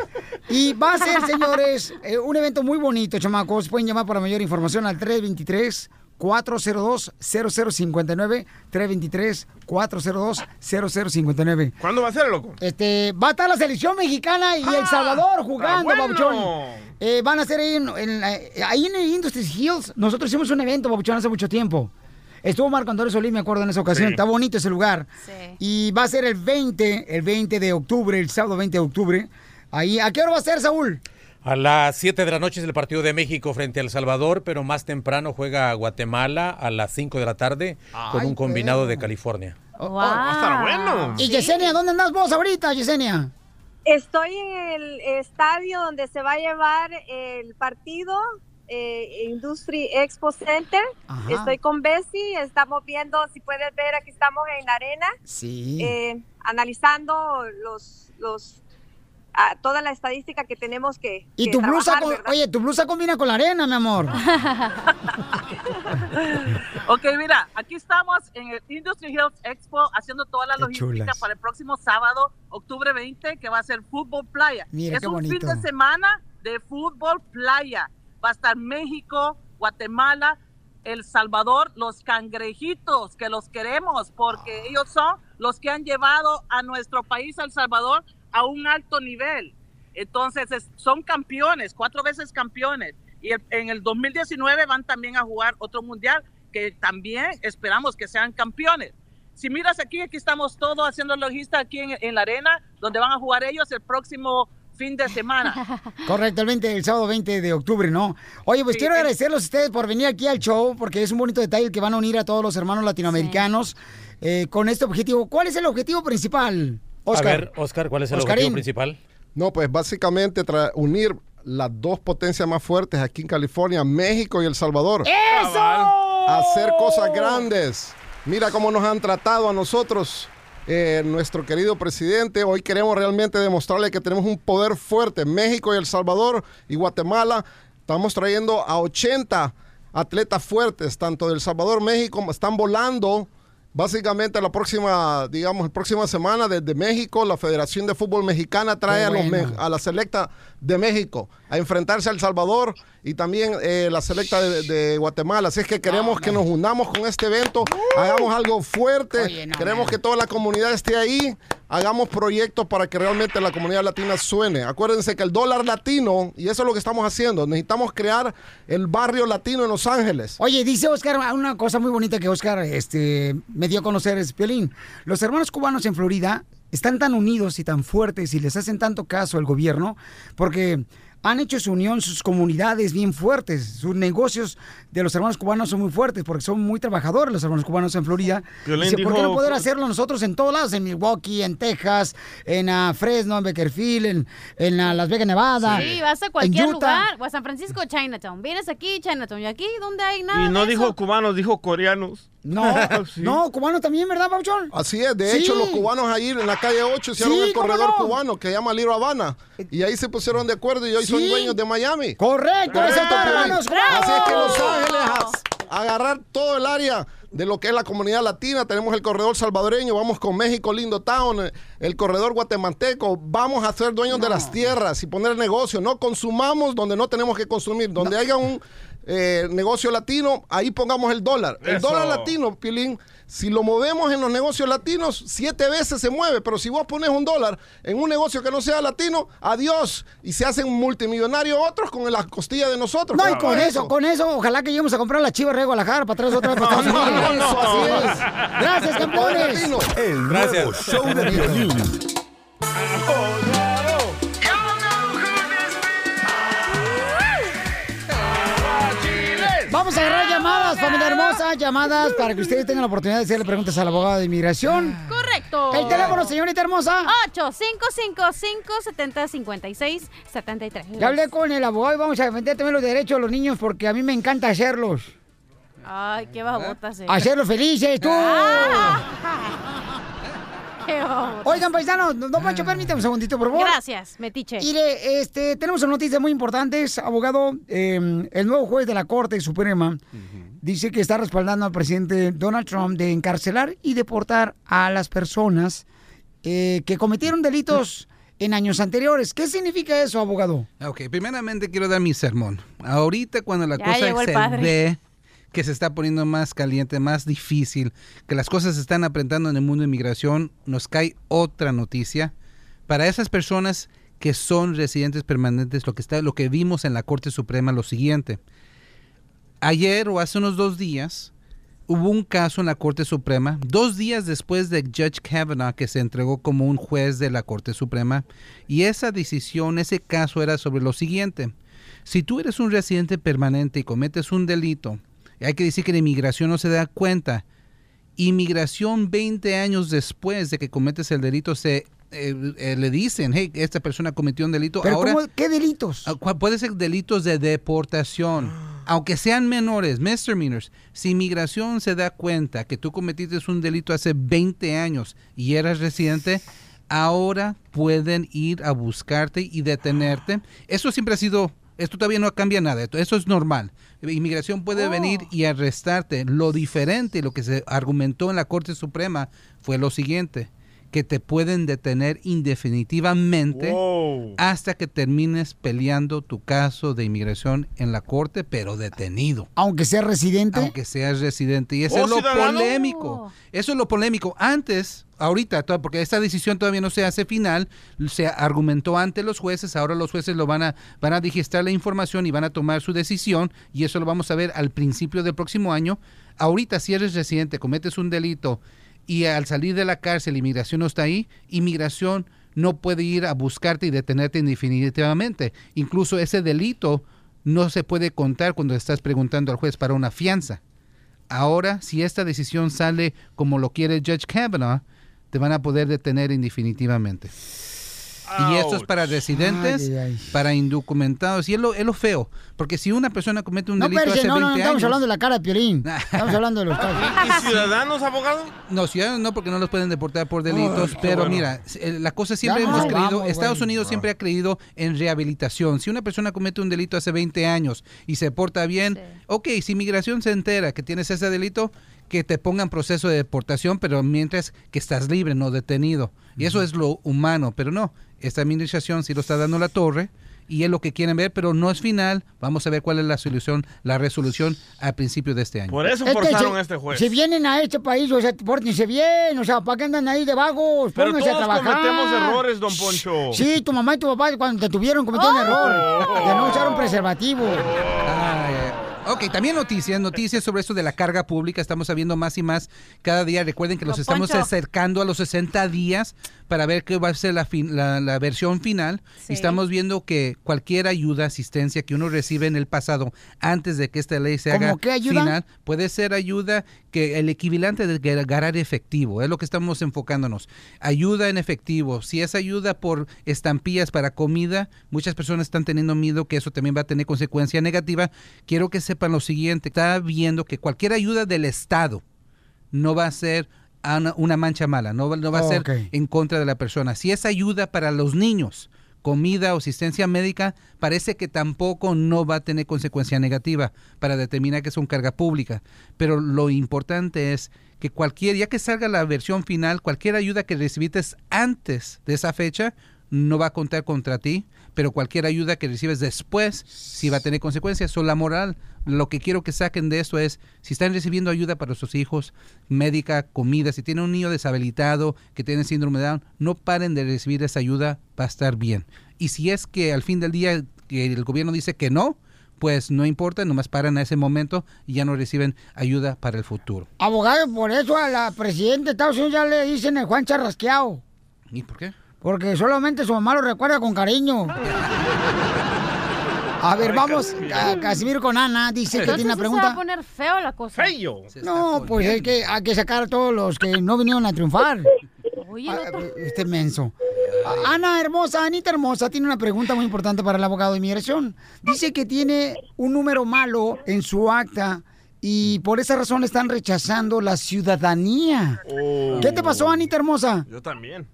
Speaker 1: y va a ser, señores, eh, un evento muy bonito, chamacos. Pueden llamar para mayor información al 323-402-0059. 323-402-0059.
Speaker 3: ¿Cuándo va a ser, loco?
Speaker 1: Este, va a estar la selección mexicana y El Salvador jugando,
Speaker 3: ah, bueno.
Speaker 1: Babuchón. Eh, van a hacer ahí en, en la- ahí en el Industries Hills. Nosotros hicimos un evento, Babuchón, hace mucho tiempo. Estuvo Marco Antonio Solís, me acuerdo en esa ocasión.
Speaker 3: Sí.
Speaker 1: Está bonito ese lugar. Y va a ser el 20, el 20 de octubre, el sábado 20 de octubre. Ahí, ¿a qué hora va a ser, Saúl?
Speaker 7: A las 7 de la noche es el partido de México frente a El Salvador, pero más temprano juega Guatemala a las 5 de la tarde con
Speaker 1: Ay,
Speaker 7: un combinado de California.
Speaker 1: Oh,
Speaker 3: va a estar bueno.
Speaker 1: Y Yesenia, ¿dónde andas vos ahorita, Yesenia?
Speaker 23: Estoy en el estadio donde se va a llevar el partido, eh, Industry Expo Center.
Speaker 1: Ajá.
Speaker 23: Estoy con Bessie, estamos viendo, si puedes ver, aquí estamos en la arena,
Speaker 1: Sí.
Speaker 23: eh, analizando los, los, ah, toda la estadística que tenemos que,
Speaker 1: Y
Speaker 23: que
Speaker 1: tu blusa, oye, tu blusa combina con la arena, mi amor.
Speaker 24: Ok, mira, aquí estamos en el Industry Hills Expo haciendo toda la
Speaker 1: Qué
Speaker 24: logística
Speaker 1: chulas.
Speaker 24: para el próximo sábado, octubre 20, que va a ser fútbol playa.
Speaker 1: Mira
Speaker 24: es
Speaker 1: qué
Speaker 24: un
Speaker 1: bonito.
Speaker 24: fin de semana de fútbol playa. Va a estar México, Guatemala, El Salvador, los cangrejitos, que los queremos porque ellos son los que han llevado a nuestro país, El Salvador, a un alto nivel. Entonces es- son campeones, cuatro veces campeones. Y el- en el 2019 van también a jugar otro mundial que también esperamos que sean campeones. Si miras aquí, aquí estamos todos haciendo logista aquí en, en la arena, donde van a jugar ellos el próximo fin de semana.
Speaker 1: Correcto, el, 20, el sábado 20 de octubre, ¿no? Oye, pues
Speaker 24: Sí,
Speaker 1: quiero
Speaker 24: sí.
Speaker 1: agradecerles a ustedes por venir aquí al show, porque es un bonito detalle que van a unir a todos los hermanos latinoamericanos eh, con este objetivo. ¿Cuál es el objetivo principal, Oscar?
Speaker 7: A ver, Oscar, ¿cuál es el
Speaker 1: Oscarín.
Speaker 7: objetivo principal?
Speaker 25: No, pues básicamente tra- unir las dos potencias más fuertes aquí en California, México y El Salvador.
Speaker 1: ¡Eso!
Speaker 25: Hacer cosas grandes. Mira cómo nos han tratado a nosotros, eh, nuestro querido presidente. Hoy queremos realmente demostrarle que tenemos un poder fuerte. México y El Salvador y Guatemala. Estamos trayendo a 80 atletas fuertes, tanto del Salvador, México, están volando. Básicamente la próxima, digamos, la próxima semana desde México, la Federación de Fútbol Mexicana trae a, los a la selecta de México a enfrentarse a El Salvador y también eh, la selecta de, de Guatemala. Así es que queremos que nos unamos con este evento, hagamos algo fuerte,
Speaker 1: Oye, no,
Speaker 25: queremos que toda la comunidad esté ahí, hagamos proyectos para que realmente la comunidad latina suene. Acuérdense que el dólar latino, y eso es lo que estamos haciendo, necesitamos crear el barrio latino en Los Ángeles.
Speaker 1: Oye, dice Oscar una cosa muy bonita que Oscar este, me dio a conocer, es Piolín. Los hermanos cubanos en Florida están tan unidos y tan fuertes y les hacen tanto caso al gobierno porque han hecho su unión, sus comunidades bien fuertes. Sus negocios de los hermanos cubanos son muy fuertes porque son muy trabajadores los hermanos cubanos en Florida. Dice, ¿por qué no poder hacerlo nosotros en todos lados? En Milwaukee, en Texas, en ah, Fresno, en Beckerfield, en, en ah, Las Vegas, Nevada.
Speaker 2: Sí, vas a cualquier lugar, o a San Francisco, Chinatown. Vienes aquí, Chinatown, y aquí, ¿dónde hay nada?
Speaker 3: Y no
Speaker 2: de
Speaker 3: dijo
Speaker 2: eso?
Speaker 3: cubanos, dijo coreanos.
Speaker 1: No,
Speaker 3: Sí.
Speaker 1: no, cubano también, ¿verdad, Pauchón?
Speaker 25: Así es, de
Speaker 1: Sí.
Speaker 25: hecho los cubanos ahí en la calle 8 hicieron
Speaker 1: Sí,
Speaker 25: el
Speaker 1: ¿cómo
Speaker 25: corredor
Speaker 1: no?
Speaker 25: cubano que se llama Little Habana y ahí se pusieron de acuerdo y hoy son dueños de Miami.
Speaker 1: Correcto, hermanos.
Speaker 25: Así es que Los
Speaker 1: ¡Bravo!
Speaker 25: Ángeles agarrar todo el área de lo que es la comunidad latina, tenemos el corredor salvadoreño, vamos con México Lindo Town, el, el corredor guatemalteco, vamos a ser dueños de las tierras y poner negocio, no consumamos donde no tenemos que consumir, donde haya un eh, negocio latino, ahí pongamos el dólar. El
Speaker 3: Eso.
Speaker 25: dólar latino, Pilín, si lo movemos en los negocios latinos, siete veces se mueve, pero si vos pones un dólar en un negocio que no sea latino, adiós, y se hacen multimillonarios otros con las costillas de nosotros.
Speaker 1: No, y con eso, con eso, ojalá que lleguemos a comprar la chiva de Guadalajara para atrás otra vez para Estados Unidos.
Speaker 25: Eso, así es.
Speaker 1: Gracias, campeones.
Speaker 6: El nuevo show de violín.
Speaker 1: Llamadas para que ustedes tengan la oportunidad de hacerle preguntas al abogado de inmigración.
Speaker 2: Correcto.
Speaker 1: El teléfono, señorita hermosa.
Speaker 2: 855-570-5673.
Speaker 1: Ya hablé con el abogado y vamos a defender también los derechos de los niños porque a mí me encanta hacerlos.
Speaker 2: Ay, qué babotas. eh.
Speaker 1: Hacerlos felices, tú.
Speaker 2: Ah. Qué.
Speaker 1: Oigan, paisanos, don Pancho, permítame un segundito, por favor.
Speaker 2: Gracias, metiche.
Speaker 1: Mire, este, tenemos noticias muy importantes, abogado. Eh, el nuevo juez de la Corte Suprema dice que está respaldando al presidente Donald Trump de encarcelar y deportar a las personas eh, que cometieron delitos en años anteriores. ¿Qué significa eso, abogado?
Speaker 26: Ok, primeramente quiero dar mi sermón. Ahorita cuando la
Speaker 2: Ya
Speaker 26: cosa se ve que se está poniendo más caliente, más difícil, que las cosas se están apretando en el mundo de inmigración, nos cae otra noticia. Para esas personas que son residentes permanentes, lo que está, lo que vimos en la Corte Suprema, lo siguiente. Ayer o hace unos dos días hubo un caso en la Corte Suprema, dos días después de Judge Kavanaugh, que se entregó como un juez de la Corte Suprema, y esa decisión, ese caso era sobre lo siguiente. Si tú eres un residente permanente y cometes un delito, hay que decir que la inmigración no se da cuenta, inmigración 20 años después de que cometes el delito se eh, eh, le dicen, hey, esta persona cometió un delito.
Speaker 1: ¿Pero
Speaker 26: Ahora,
Speaker 1: cómo- qué delitos?
Speaker 26: Ah, Puede ser delitos de deportación, aunque sean menores, misdemeanors. Si inmigración se da cuenta que tú cometiste un delito hace 20 años y eras residente, ahora pueden ir a buscarte y detenerte. Eso siempre ha sido, esto todavía no cambia nada, eso es normal. Inmigración puede venir y arrestarte. Lo diferente, lo que se argumentó en la Corte Suprema fue lo siguiente que te pueden detener indefinitivamente
Speaker 3: Wow.
Speaker 26: hasta que termines peleando tu caso de inmigración en la corte, pero detenido.
Speaker 1: Aunque sea residente.
Speaker 26: Aunque seas residente. Y eso
Speaker 1: ¿Oh,
Speaker 26: es lo
Speaker 1: ciudadano?
Speaker 26: polémico. Eso es lo polémico. Antes, ahorita, porque esta decisión todavía no se hace final, se argumentó ante los jueces, ahora los jueces lo van a, van a registrar la información y van a tomar su decisión, y eso lo vamos a ver al principio del próximo año. Ahorita, si eres residente, cometes un delito y al salir de la cárcel, inmigración no está ahí, inmigración no puede ir a buscarte y detenerte indefinitivamente. Incluso ese delito no se puede contar cuando estás preguntando al juez para una fianza. Ahora, si esta decisión sale como lo quiere Judge Kavanaugh, te van a poder detener indefinitivamente. Y esto es para residentes,
Speaker 1: Ay, ay,
Speaker 26: para indocumentados. Y es lo, es lo feo. Porque si una persona comete un
Speaker 1: No,
Speaker 26: delito hace
Speaker 1: no,
Speaker 26: 20
Speaker 1: no, no, estamos
Speaker 26: años...
Speaker 1: hablando de la cara de Piolín. Estamos hablando de los casos.
Speaker 3: ¿Y ciudadanos, abogado?
Speaker 26: No, ciudadanos no, porque no los pueden deportar por delitos. Pero
Speaker 3: bueno.
Speaker 26: mira, eh, la cosa siempre
Speaker 3: Ya
Speaker 26: hemos creído,
Speaker 3: vamos,
Speaker 26: Estados. Unidos siempre ha creído en rehabilitación. Si una persona comete un delito hace 20 años y se porta bien, ok, si migración se entera que tienes ese delito, que te pongan proceso de deportación, pero mientras que estás libre, no detenido. Y eso es lo humano, pero no, esta administración sí lo está dando la torre y es lo que quieren ver, pero no es final. Vamos a ver cuál es la solución, la resolución al principio de este año.
Speaker 3: Por eso
Speaker 1: Es que
Speaker 3: forzaron
Speaker 1: si-
Speaker 3: a este juez.
Speaker 1: Si vienen a este país, o sea, pórtense bien, o sea, ¿para qué andan ahí de vagos?
Speaker 3: Pero
Speaker 1: Pónganse a
Speaker 3: todos
Speaker 1: trabajar.
Speaker 3: cometemos errores, don Poncho.
Speaker 1: Sí, tu mamá y tu papá cuando te tuvieron cometieron un error de no usar un preservativo.
Speaker 26: Ay, ay. Ok, también noticias, noticias sobre esto de la carga pública. Estamos sabiendo más y más cada día. Recuerden que los
Speaker 2: Don
Speaker 26: estamos
Speaker 2: Poncho.
Speaker 26: acercando a los 60 días para ver qué va a ser la, fin- la, la versión final.
Speaker 2: Sí.
Speaker 26: Y estamos viendo que cualquier ayuda, asistencia que uno recibe en el pasado, antes de que esta ley se
Speaker 1: ¿Cómo
Speaker 26: haga
Speaker 1: qué ayuda?
Speaker 26: final, puede ser ayuda que el equivalente de ganar efectivo. Es lo que estamos enfocándonos. Ayuda en efectivo. Si es ayuda por estampillas para comida, muchas personas están teniendo miedo que eso también va a tener consecuencia negativa. Quiero que sepan lo siguiente. Está viendo que cualquier ayuda del Estado no va a ser a una, una mancha mala, no, va- no va a ser en contra de la persona. Si es ayuda para los niños, comida o asistencia médica, parece que tampoco no va a tener consecuencia negativa para determinar que es una carga pública. Pero lo importante es que cualquier, ya que salga la versión final, cualquier ayuda que recibiste antes de esa fecha no va a contar contra ti, pero cualquier ayuda que recibes después sí va a tener consecuencias. So, la moral, lo que quiero que saquen de esto es, si están recibiendo ayuda para sus hijos, médica, comida, si tienen un niño deshabilitado que tiene síndrome de Down, no paren de recibir esa ayuda, va a estar bien. Y si es que al fin del día el gobierno dice que no, pues no importa, nomás paran a ese momento y ya no reciben ayuda para el futuro.
Speaker 1: Abogado, por eso a la presidenta de Estados Unidos ya le dicen el Juan Charrasqueado.
Speaker 26: ¿Y por qué?
Speaker 1: Porque solamente su mamá lo recuerda con cariño. A ver, vamos a Casimiro con Ana. Dice que tiene una
Speaker 2: sí se va a
Speaker 1: pregunta.
Speaker 2: poner feo la cosa.
Speaker 3: Fello.
Speaker 1: No, pues es que hay que sacar a todos los que no vinieron a triunfar.
Speaker 2: Oye,
Speaker 1: Ah,
Speaker 2: el otro-
Speaker 1: Este menso. Ah, Ana hermosa, Anita hermosa, tiene una pregunta muy importante para el abogado de inmigración. Dice que tiene un número malo en su acta y por esa razón están rechazando la ciudadanía. ¿Qué te pasó, Anita hermosa?
Speaker 3: Yo también.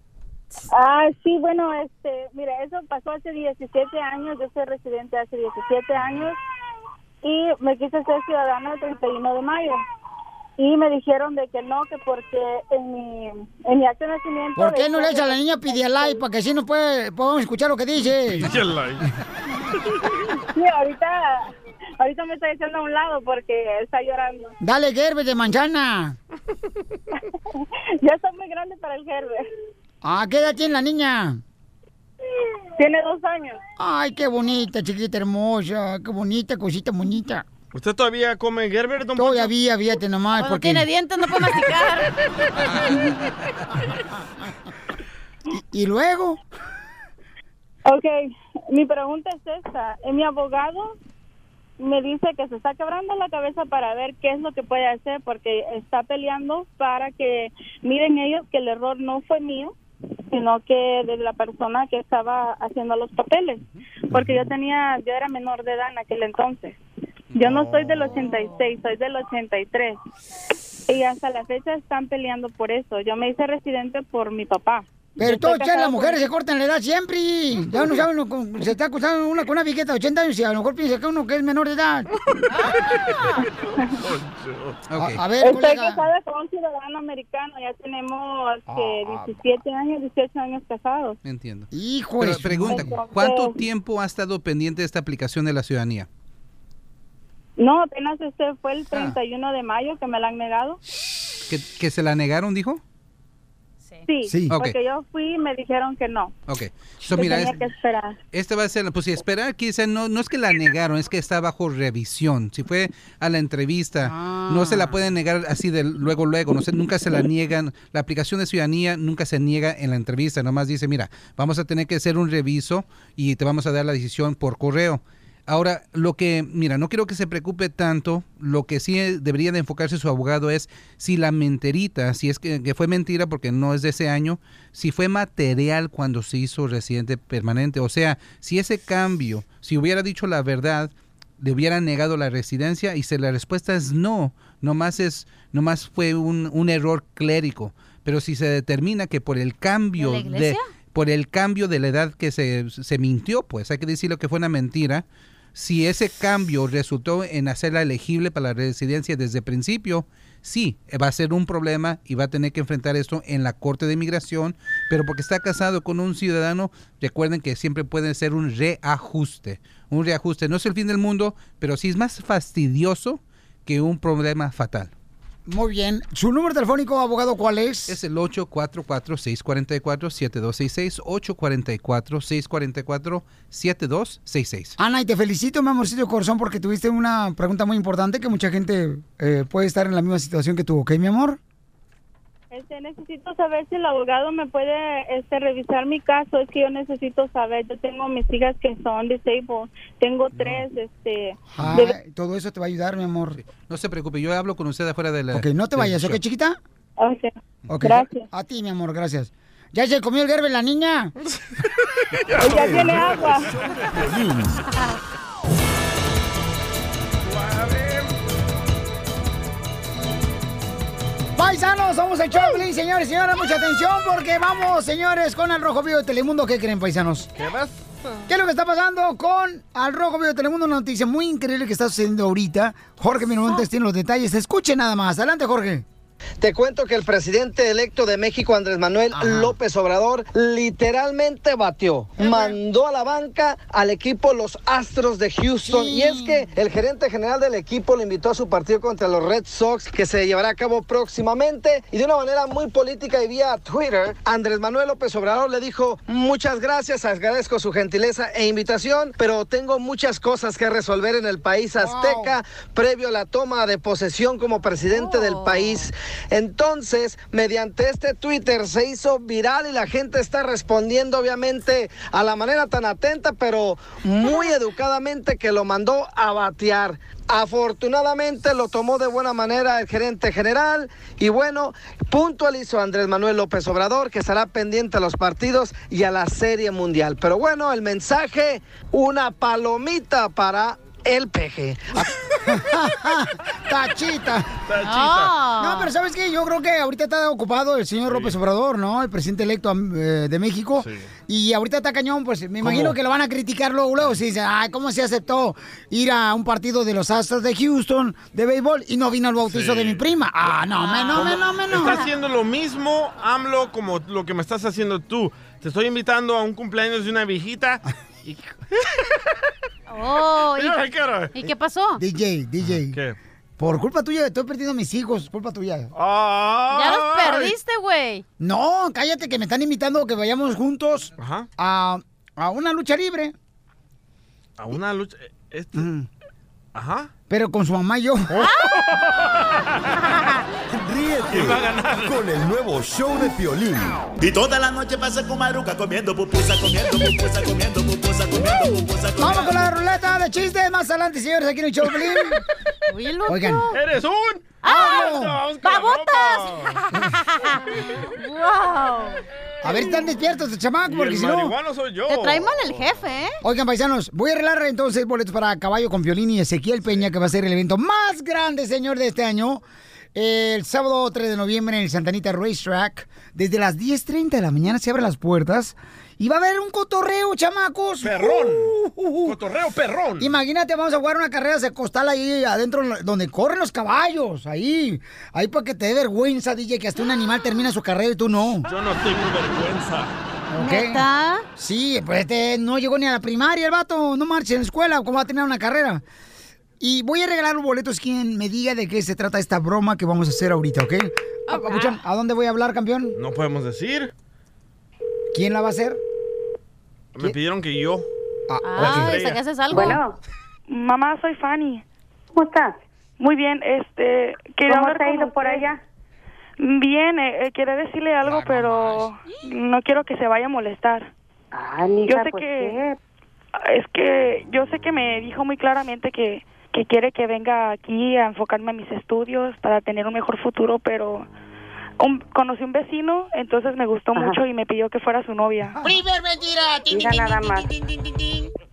Speaker 27: Ah, sí, bueno, este, mira, eso pasó hace 17 años, yo soy residente hace 17 años y me quise ser ciudadana el 31 de mayo. Y me dijeron de que no, que porque en mi, en mi acta de nacimiento...
Speaker 1: ¿Por qué no le echa a la niña pide like para que así no puede, podamos escuchar lo que dice?
Speaker 27: Sí, ahorita, ahorita me está echando a un lado porque está llorando.
Speaker 1: Dale, Gerber de manzana.
Speaker 27: ya está muy grande para el Gerber.
Speaker 1: Ah, ¿qué edad tiene la niña?
Speaker 27: Tiene dos años.
Speaker 1: Ay, qué bonita, chiquita hermosa, qué bonita, cosita bonita.
Speaker 3: ¿Usted todavía come Gerber, don
Speaker 1: Todavía, fíjate nomás,
Speaker 2: Cuando
Speaker 1: porque...
Speaker 2: tiene dientes no puede masticar.
Speaker 1: ¿Y luego?
Speaker 27: Ok, mi pregunta es esta. Eh, Mi abogado me dice que se está quebrando la cabeza para ver qué es lo que puede hacer porque está peleando para que miren ellos que el error no fue mío, sino que de la persona que estaba haciendo los papeles. Porque yo tenía, yo era menor de edad en aquel entonces. Yo no soy del 86, soy del 83. Y hasta la fecha están peleando por eso. Yo me hice residente por mi papá.
Speaker 1: Pero todas las mujeres se cortan la edad siempre. Ya no saben, lo con- se está acostando una con una viejita de 80 años y a lo mejor piensa que uno que es menor de edad. A, a ver,
Speaker 23: Estoy
Speaker 1: colega.
Speaker 23: casada con un ciudadano americano. Ya tenemos que
Speaker 1: Ah,
Speaker 23: 17 años, 18 años casados.
Speaker 26: Entiendo.
Speaker 1: Hijo
Speaker 26: Pero pregunta,
Speaker 23: Entonces-
Speaker 26: ¿cuánto tiempo ha estado pendiente de esta aplicación de la ciudadanía?
Speaker 23: No, apenas este fue
Speaker 1: Ah.
Speaker 23: el 31 de mayo que me la han negado.
Speaker 26: ¿Que, que se la negaron, dijo?
Speaker 23: Sí, porque yo fui y me dijeron que no.
Speaker 26: Ok. So,
Speaker 23: que
Speaker 26: mira,
Speaker 23: tenía
Speaker 26: es-
Speaker 23: que esperar.
Speaker 26: Este va a ser, pues si esperar, quizá no, no es que la negaron, es que está bajo revisión. Si fue a la entrevista, no se la pueden negar así de luego, luego, no sé, nunca se la niegan. La aplicación de ciudadanía nunca se niega en la entrevista, nomás dice, mira, vamos a tener que hacer un reviso y te vamos a dar la decisión por correo. Ahora, lo que, mira, no quiero que se preocupe tanto, lo que sí eh, debería de enfocarse su abogado es si la menterita, si es que, que fue mentira porque no es de ese año, si fue material cuando se hizo residente permanente, o sea, si ese cambio, si hubiera dicho la verdad, le hubiera negado la residencia y si la respuesta es no, nomás es, nomás fue un, un error clérico, pero si se determina que por el cambio
Speaker 2: ¿De la
Speaker 26: por el cambio de la edad que se, se mintió, pues hay que decirlo que fue una mentira. Si ese cambio resultó en hacerla elegible para la residencia desde el principio, sí, va a ser un problema y va a tener que enfrentar esto en la Corte de Inmigración, pero porque está casado con un ciudadano, recuerden que siempre puede ser un reajuste. Un reajuste no es el fin del mundo, pero sí es más fastidioso que un problema fatal.
Speaker 1: Muy bien. ¿Su número telefónico, abogado, cuál es?
Speaker 26: Es el 844-644-7266, 844-644-7266.
Speaker 1: Ana, y te felicito, mi amorcito corazón, porque tuviste una pregunta muy importante que mucha gente eh, puede estar en la misma situación que tú, ¿ok, mi amor?
Speaker 23: Este, necesito saber si el abogado me puede este, revisar mi caso. Es que yo necesito saber. Yo tengo mis hijas que son disabled. Tengo tres. Este, de-
Speaker 1: todo eso te va a ayudar, mi amor.
Speaker 26: No se preocupe, yo hablo con usted afuera de la...
Speaker 1: Ok, no te vayas, ¿ok, chiquita?
Speaker 23: Ok.
Speaker 1: Ok,
Speaker 23: Gracias.
Speaker 1: A ti, mi amor, gracias. ¿Ya se comió el gerbe la niña?
Speaker 23: Ya tiene agua.
Speaker 1: Paisanos, somos el Choplin, señores y señoras, mucha atención porque vamos, señores, con el Rojo Vivo de Telemundo. ¿Qué creen, paisanos?
Speaker 3: ¿Qué vas?
Speaker 1: ¿Qué es lo que está pasando con Al Rojo Vivo de Telemundo? Una noticia muy increíble que está sucediendo ahorita. Jorge Miramontes tiene los detalles. Escuche nada más. Adelante, Jorge.
Speaker 5: Te cuento que el presidente electo de México, Andrés Manuel López Obrador, literalmente batió, mandó a la banca al equipo los Astros de Houston. Y es que el gerente general del equipo le invitó a su partido contra los Red Sox, que se llevará a cabo próximamente. Y de una manera muy política y vía Twitter, Andrés Manuel López Obrador le dijo, muchas gracias, agradezco su gentileza e invitación, pero tengo muchas cosas que resolver en el país azteca previo a la toma de posesión como presidente del país. Entonces, mediante este Twitter se hizo viral y la gente está respondiendo obviamente a la manera tan atenta, pero muy educadamente que lo mandó a batear. Afortunadamente lo tomó de buena manera el gerente general y bueno, puntualizó Andrés Manuel López Obrador que estará pendiente a los partidos y a la serie mundial. Pero bueno, el mensaje, una palomita para el peje.
Speaker 1: Tachita.
Speaker 23: Tachita.
Speaker 1: No, pero ¿sabes qué? Yo creo que ahorita está ocupado el señor López Obrador, ¿no? El presidente electo eh, de México. Y ahorita está cañón, pues me imagino que lo van a criticar luego, luego. Si dicen, ay, ¿cómo se aceptó ir a un partido de los Astros de Houston de béisbol y no vino al bautizo
Speaker 3: Sí.
Speaker 1: de mi prima? Ah, no, me, no, me, no, me, no.
Speaker 3: Está haciendo lo mismo, AMLO, como lo que me estás haciendo tú. Te estoy invitando a un cumpleaños de una viejita. Y-
Speaker 2: Oh. ¿y, ¿y qué pasó?
Speaker 1: DJ, DJ.
Speaker 3: ¿Qué?
Speaker 1: Por culpa tuya, estoy perdiendo a mis hijos, culpa tuya.
Speaker 2: Ya los perdiste, güey.
Speaker 1: No, cállate que me están invitando a que vayamos juntos
Speaker 3: Ajá.
Speaker 1: a, a una lucha libre.
Speaker 3: A una lucha. Este. Ajá.
Speaker 1: Pero con su mamá y yo.
Speaker 6: Ríete con el nuevo show de Piolín.
Speaker 28: Y toda la noche pasa con Maruca comiendo pupusa, comiendo pupusa, comiendo pupusa, comiendo pupusa.
Speaker 1: Vamos con la ruleta de chistes más adelante, señores, aquí en el show, Pelín. Oigan.
Speaker 3: ¡Eres un!
Speaker 1: ¡Ah!
Speaker 3: La
Speaker 2: ¡Wow!
Speaker 1: A ver, están despiertos, este chamaco, porque
Speaker 3: el
Speaker 1: si no...
Speaker 3: soy yo.
Speaker 2: Te trae mal el jefe, ¿eh?
Speaker 1: Oigan, paisanos, voy a arreglar entonces boletos para Caballo con Violín y Ezequiel Peña, que va a ser el evento más grande, señor, de este año. El sábado 3 de noviembre en el Santanita Racetrack. Desde las 10.30 de la mañana se abren las puertas. Y va a haber un cotorreo, chamacos.
Speaker 3: Perrón.
Speaker 1: Uh,
Speaker 3: Cotorreo perrón.
Speaker 1: Imagínate, vamos a jugar una carrera de costal ahí adentro, donde corren los caballos. Ahí. Ahí para que te dé vergüenza, DJ, que hasta un animal termina su carrera y tú no.
Speaker 3: Yo no tengo vergüenza.
Speaker 1: ¿Ok?
Speaker 2: ¿Neta?
Speaker 1: Sí, pues este no llegó ni a la primaria el vato, no marcha en la escuela, ¿cómo va a tener una carrera? Y voy a regalar los boletos quien me diga de qué se trata esta broma que vamos a hacer ahorita, ¿ok? Ah, Papuchón, ¿A dónde voy a hablar, campeón?
Speaker 3: No podemos decir.
Speaker 1: ¿Quién la va a hacer?
Speaker 3: Me pidieron que yo.
Speaker 1: Ah,
Speaker 2: Ay, ¿sacaste algo?
Speaker 29: Bueno, mamá, soy Fanny. ¿Cómo estás? Muy bien, este,
Speaker 24: ¿Cómo te ha ido por
Speaker 29: usted.
Speaker 24: allá?
Speaker 29: Bien, eh, eh, quería decirle algo, pero no quiero que se vaya a molestar.
Speaker 24: Ah, mija,
Speaker 29: yo sé
Speaker 24: pues,
Speaker 29: que es que yo sé que me dijo muy claramente que que quiere que venga aquí a enfocarme en mis estudios para tener un mejor futuro, pero un- conocí un vecino, entonces me gustó
Speaker 24: Ajá.
Speaker 29: mucho y me pidió que fuera su novia.
Speaker 14: Primer mentira. Tin,
Speaker 24: Mira nada más.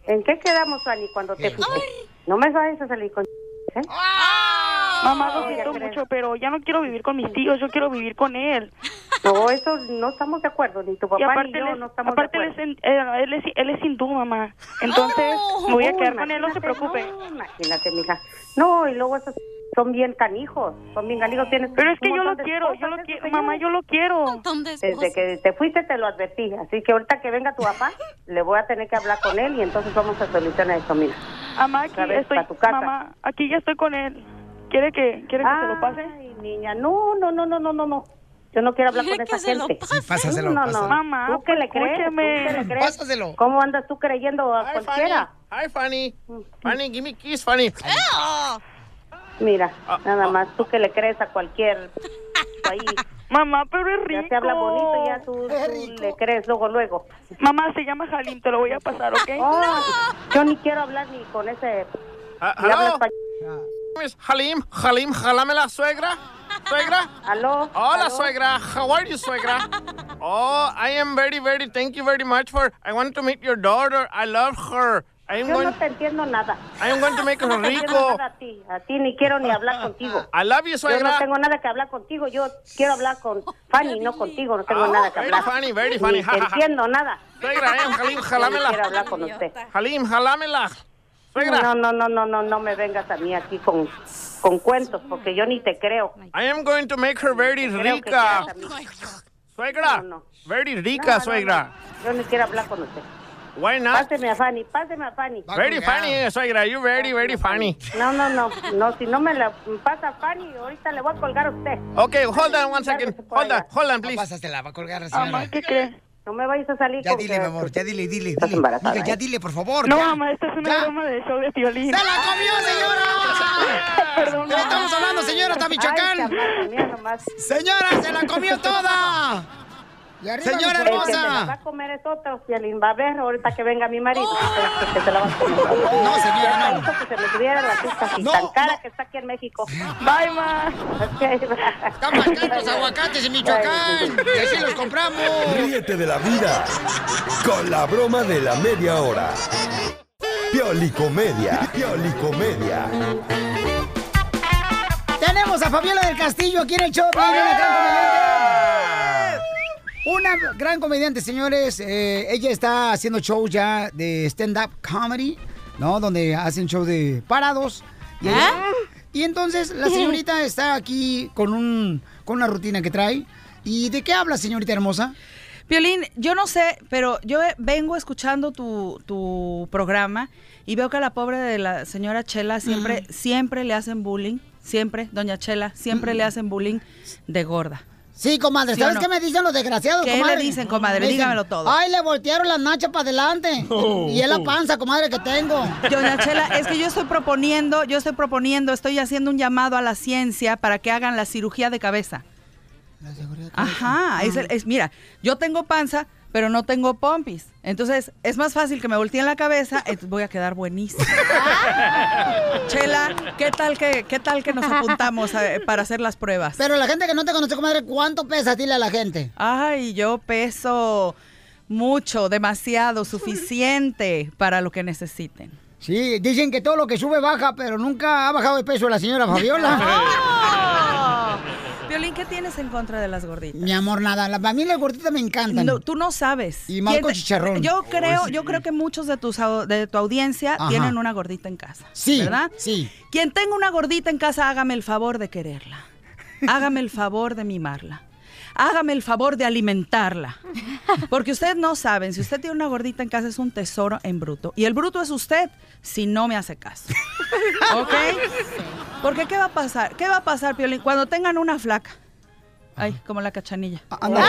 Speaker 24: ¿En qué quedamos, Fanny, cuando te fuiste? No me vayas a salir con... ¿eh?
Speaker 29: Mamá, lo siento mucho, pero ya no quiero vivir con mis tíos, yo quiero vivir con él.
Speaker 24: No, eso no estamos de acuerdo, ni tu
Speaker 29: Y
Speaker 24: papá
Speaker 29: aparte,
Speaker 24: ni yo
Speaker 29: él es,
Speaker 24: no estamos
Speaker 29: aparte
Speaker 24: de
Speaker 29: él,
Speaker 24: acuerdo.
Speaker 29: es, en- eh, él, es, él es hindú, mamá. Entonces, me voy a
Speaker 24: Oh,
Speaker 29: quedar con él, no se preocupe.
Speaker 24: no, imagínate, mija. No, y luego esos son bien canijos, son bien canijos. Tienes
Speaker 29: Pero es que yo lo quiero, yo lo quiero, mamá, yo lo quiero.
Speaker 24: Desde que te fuiste te lo advertí, así que ahorita que venga tu papá, le voy a tener que hablar con él y entonces vamos a solucionar esto, mira.
Speaker 29: Mamá, aquí estoy,
Speaker 24: pa' tu casa.
Speaker 29: mamá, aquí ya estoy con él. ¿Quiere que, quiere que se lo pase?
Speaker 24: Ay, niña, no, no, no, no, no, no, no. Yo no quiero hablar con
Speaker 29: ¿Quiere
Speaker 24: esa gente.
Speaker 29: pase? Sí, pásaselo,
Speaker 24: no, no, no.
Speaker 29: pásaselo. Mamá,
Speaker 24: ¿Tú qué le crees? ¿Tú qué le crees?
Speaker 1: Pásaselo.
Speaker 24: ¿Cómo andas tú creyendo a
Speaker 3: Hi,
Speaker 24: cualquiera?
Speaker 3: Fanny. Hi, Fanny. Fanny, give me kiss, Fanny.
Speaker 24: Mira,
Speaker 3: Ah,
Speaker 24: nada más, tú que le crees a cualquier ahí.
Speaker 29: Mamá, pero es rico.
Speaker 24: Ya se habla bonito, ya tú, tú le crees luego, luego.
Speaker 29: Mamá, se llama Halim, te lo voy a pasar, ¿ok?
Speaker 24: Oh, Yo ni quiero hablar ni con ese...
Speaker 3: Ah,
Speaker 24: ni habla español.
Speaker 3: Miss Halim, Halim, jalame la suegra. Suegra.
Speaker 24: Aló.
Speaker 3: Hola,
Speaker 24: aló.
Speaker 3: suegra. How are you, suegra? Oh, I am very, very, thank you very much for, I want to meet your daughter. I love her. I am
Speaker 24: Yo
Speaker 3: going,
Speaker 24: no te entiendo nada.
Speaker 3: I am going to make her
Speaker 24: No
Speaker 3: rico.
Speaker 24: nada a ti, a ti ni quiero ni hablar contigo.
Speaker 3: I love you,
Speaker 24: Yo
Speaker 3: suegra.
Speaker 24: no tengo nada que hablar contigo, yo quiero hablar con Fanny, no contigo, no tengo
Speaker 3: Oh,
Speaker 24: nada que
Speaker 3: very
Speaker 24: hablar.
Speaker 3: funny, very funny,
Speaker 24: Ni te entiendo nada.
Speaker 3: Suegra, eh, Halim,
Speaker 24: Yo no
Speaker 3: jalámela.
Speaker 24: quiero hablar con usted.
Speaker 3: Halim, jalámela. Suegra.
Speaker 24: No, no, no, no, no, no me vengas a mí aquí con, con cuentos, porque yo ni te creo.
Speaker 3: I am going to make her very rica.
Speaker 24: mí.
Speaker 3: Suegra.
Speaker 24: No, no.
Speaker 3: Very
Speaker 24: No,
Speaker 3: rica,
Speaker 24: no,
Speaker 3: suegra.
Speaker 24: no. Yo ni quiero hablar con usted.
Speaker 3: Why not?
Speaker 24: Páseme a Fanny, páseme a Fanny.
Speaker 3: Very funny, eh, suegra. You very, very funny.
Speaker 24: No, no, no, no, si no me la pasa Fanny, ahorita le voy a colgar a usted.
Speaker 3: Okay, hold on one second. Hold on, hold on, please.
Speaker 1: Pásasela, va a colgar la
Speaker 29: Mamá. ¿qué crees?
Speaker 24: No me vayas a salir
Speaker 1: Ya
Speaker 24: con
Speaker 1: dile,
Speaker 24: que-
Speaker 1: mi amor, ya dile, dile,
Speaker 24: Estás
Speaker 1: dile.
Speaker 24: embarazada,
Speaker 1: Mija, ya
Speaker 24: ¿eh?
Speaker 1: dile, por favor.
Speaker 29: No,
Speaker 1: ya.
Speaker 29: mamá, esta es una
Speaker 1: Ya.
Speaker 29: broma de show de violín.
Speaker 1: ¡Se la comió, señora!
Speaker 29: Perdón,
Speaker 1: ¿Qué estamos hablando, señora? ¿Está Michoacán?
Speaker 24: Ay, chamaca, mira nomás.
Speaker 1: ¡Señora, se la comió toda! Y arriba, Señora
Speaker 24: El que se la va
Speaker 1: hermosa.
Speaker 24: a comer es otro, Fialín. Va a ver ahorita que venga mi marido. que se la va a comer.
Speaker 1: No, señora, no.
Speaker 24: que se me subiera la pista así tan cara
Speaker 1: no.
Speaker 24: que está aquí en México.
Speaker 29: Bye, ma.
Speaker 1: Están caros los aguacates en Michoacán. Y así los compramos.
Speaker 6: Ríete de la vida con la broma de la media hora. Piolicomedia, Piolicomedia.
Speaker 1: Tenemos a Fabiola del Castillo aquí en el show. Viene. Una gran comediante, señores. Eh, ella está haciendo shows ya de stand-up comedy, ¿no? Donde hacen shows de parados. Y, ella- y entonces la señorita está aquí con, un, con una rutina que trae. ¿Y de qué habla, señorita hermosa?
Speaker 30: Violín, yo no sé, pero yo vengo escuchando tu, tu programa y veo que a la pobre de la señora Chela siempre, siempre le hacen bullying, siempre, doña Chela, siempre le hacen bullying de gorda.
Speaker 1: Sí, comadre.
Speaker 30: ¿Sí o
Speaker 1: ¿Sabes
Speaker 30: no?
Speaker 1: qué me dicen los desgraciados,
Speaker 30: ¿Qué
Speaker 1: comadre?
Speaker 30: le dicen, comadre?
Speaker 1: Dicen,
Speaker 30: Dígamelo todo.
Speaker 1: Ay, le voltearon las nachas para adelante. Y es la panza, comadre, que tengo.
Speaker 30: Doña Chela, es que yo estoy proponiendo, yo estoy proponiendo, estoy haciendo un llamado a la ciencia para que hagan la cirugía de cabeza. Ajá, es, el- es- mira, yo tengo panza, pero no tengo pompis. Entonces, es más fácil que me volteen la cabeza, entonces voy a quedar buenísima. Chela, ¿qué tal que, qué tal que nos apuntamos eh, para hacer las pruebas?
Speaker 1: Pero la gente que no te conoce, comadre, ¿cuánto pesa? Dile a la gente.
Speaker 30: Ay, yo peso mucho, demasiado, suficiente para lo que necesiten.
Speaker 1: Sí, dicen que todo lo que sube baja, pero nunca ha bajado de peso la señora Fabiola.
Speaker 30: Violín, ¿qué tienes en contra de las gorditas?
Speaker 1: Mi amor, nada. La, a mí las gorditas me encantan.
Speaker 30: No, tú no sabes.
Speaker 1: Y más
Speaker 30: ¿Quién
Speaker 1: con chicharrón.
Speaker 30: Yo creo,
Speaker 1: Oh, sí.
Speaker 30: yo creo que muchos de tus de tu audiencia
Speaker 1: Ajá.
Speaker 30: tienen una gordita en casa.
Speaker 1: Sí,
Speaker 30: ¿verdad?
Speaker 1: sí.
Speaker 30: Quien tenga una gordita en casa, hágame el favor de quererla. Hágame el favor de mimarla. Hágame el favor de alimentarla. Porque ustedes no saben, si usted tiene una gordita en casa es un tesoro en bruto. Y el bruto es usted si no me hace caso. ¿Ok? Porque ¿qué va a pasar? ¿Qué va a pasar, Piolín? Cuando tengan una flaca. Ay, como la cachanilla.
Speaker 1: anda.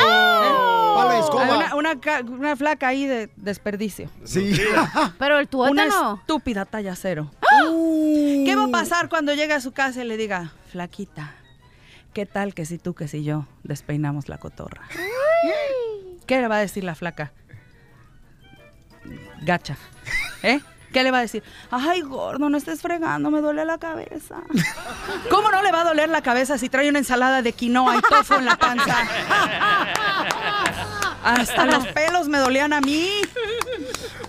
Speaker 1: Escoba.
Speaker 30: Hay Una, una ca- una flaca ahí de desperdicio.
Speaker 1: Sí.
Speaker 2: Pero el
Speaker 30: Una
Speaker 2: tuétano.
Speaker 30: estúpida talla cero. ¿Qué va a pasar cuando llegue a su casa y le diga, flaquita, qué tal que si tú, que si yo despeinamos la cotorra? ¿Qué le va a decir la flaca? Gacha. ¿Eh? ¿Qué le va a decir? Ay, gordo, no estés fregando, me duele la cabeza. ¿Cómo no le va a doler la cabeza si trae una ensalada de quinoa y tofu en la panza? Hasta los pelos me dolían a mí.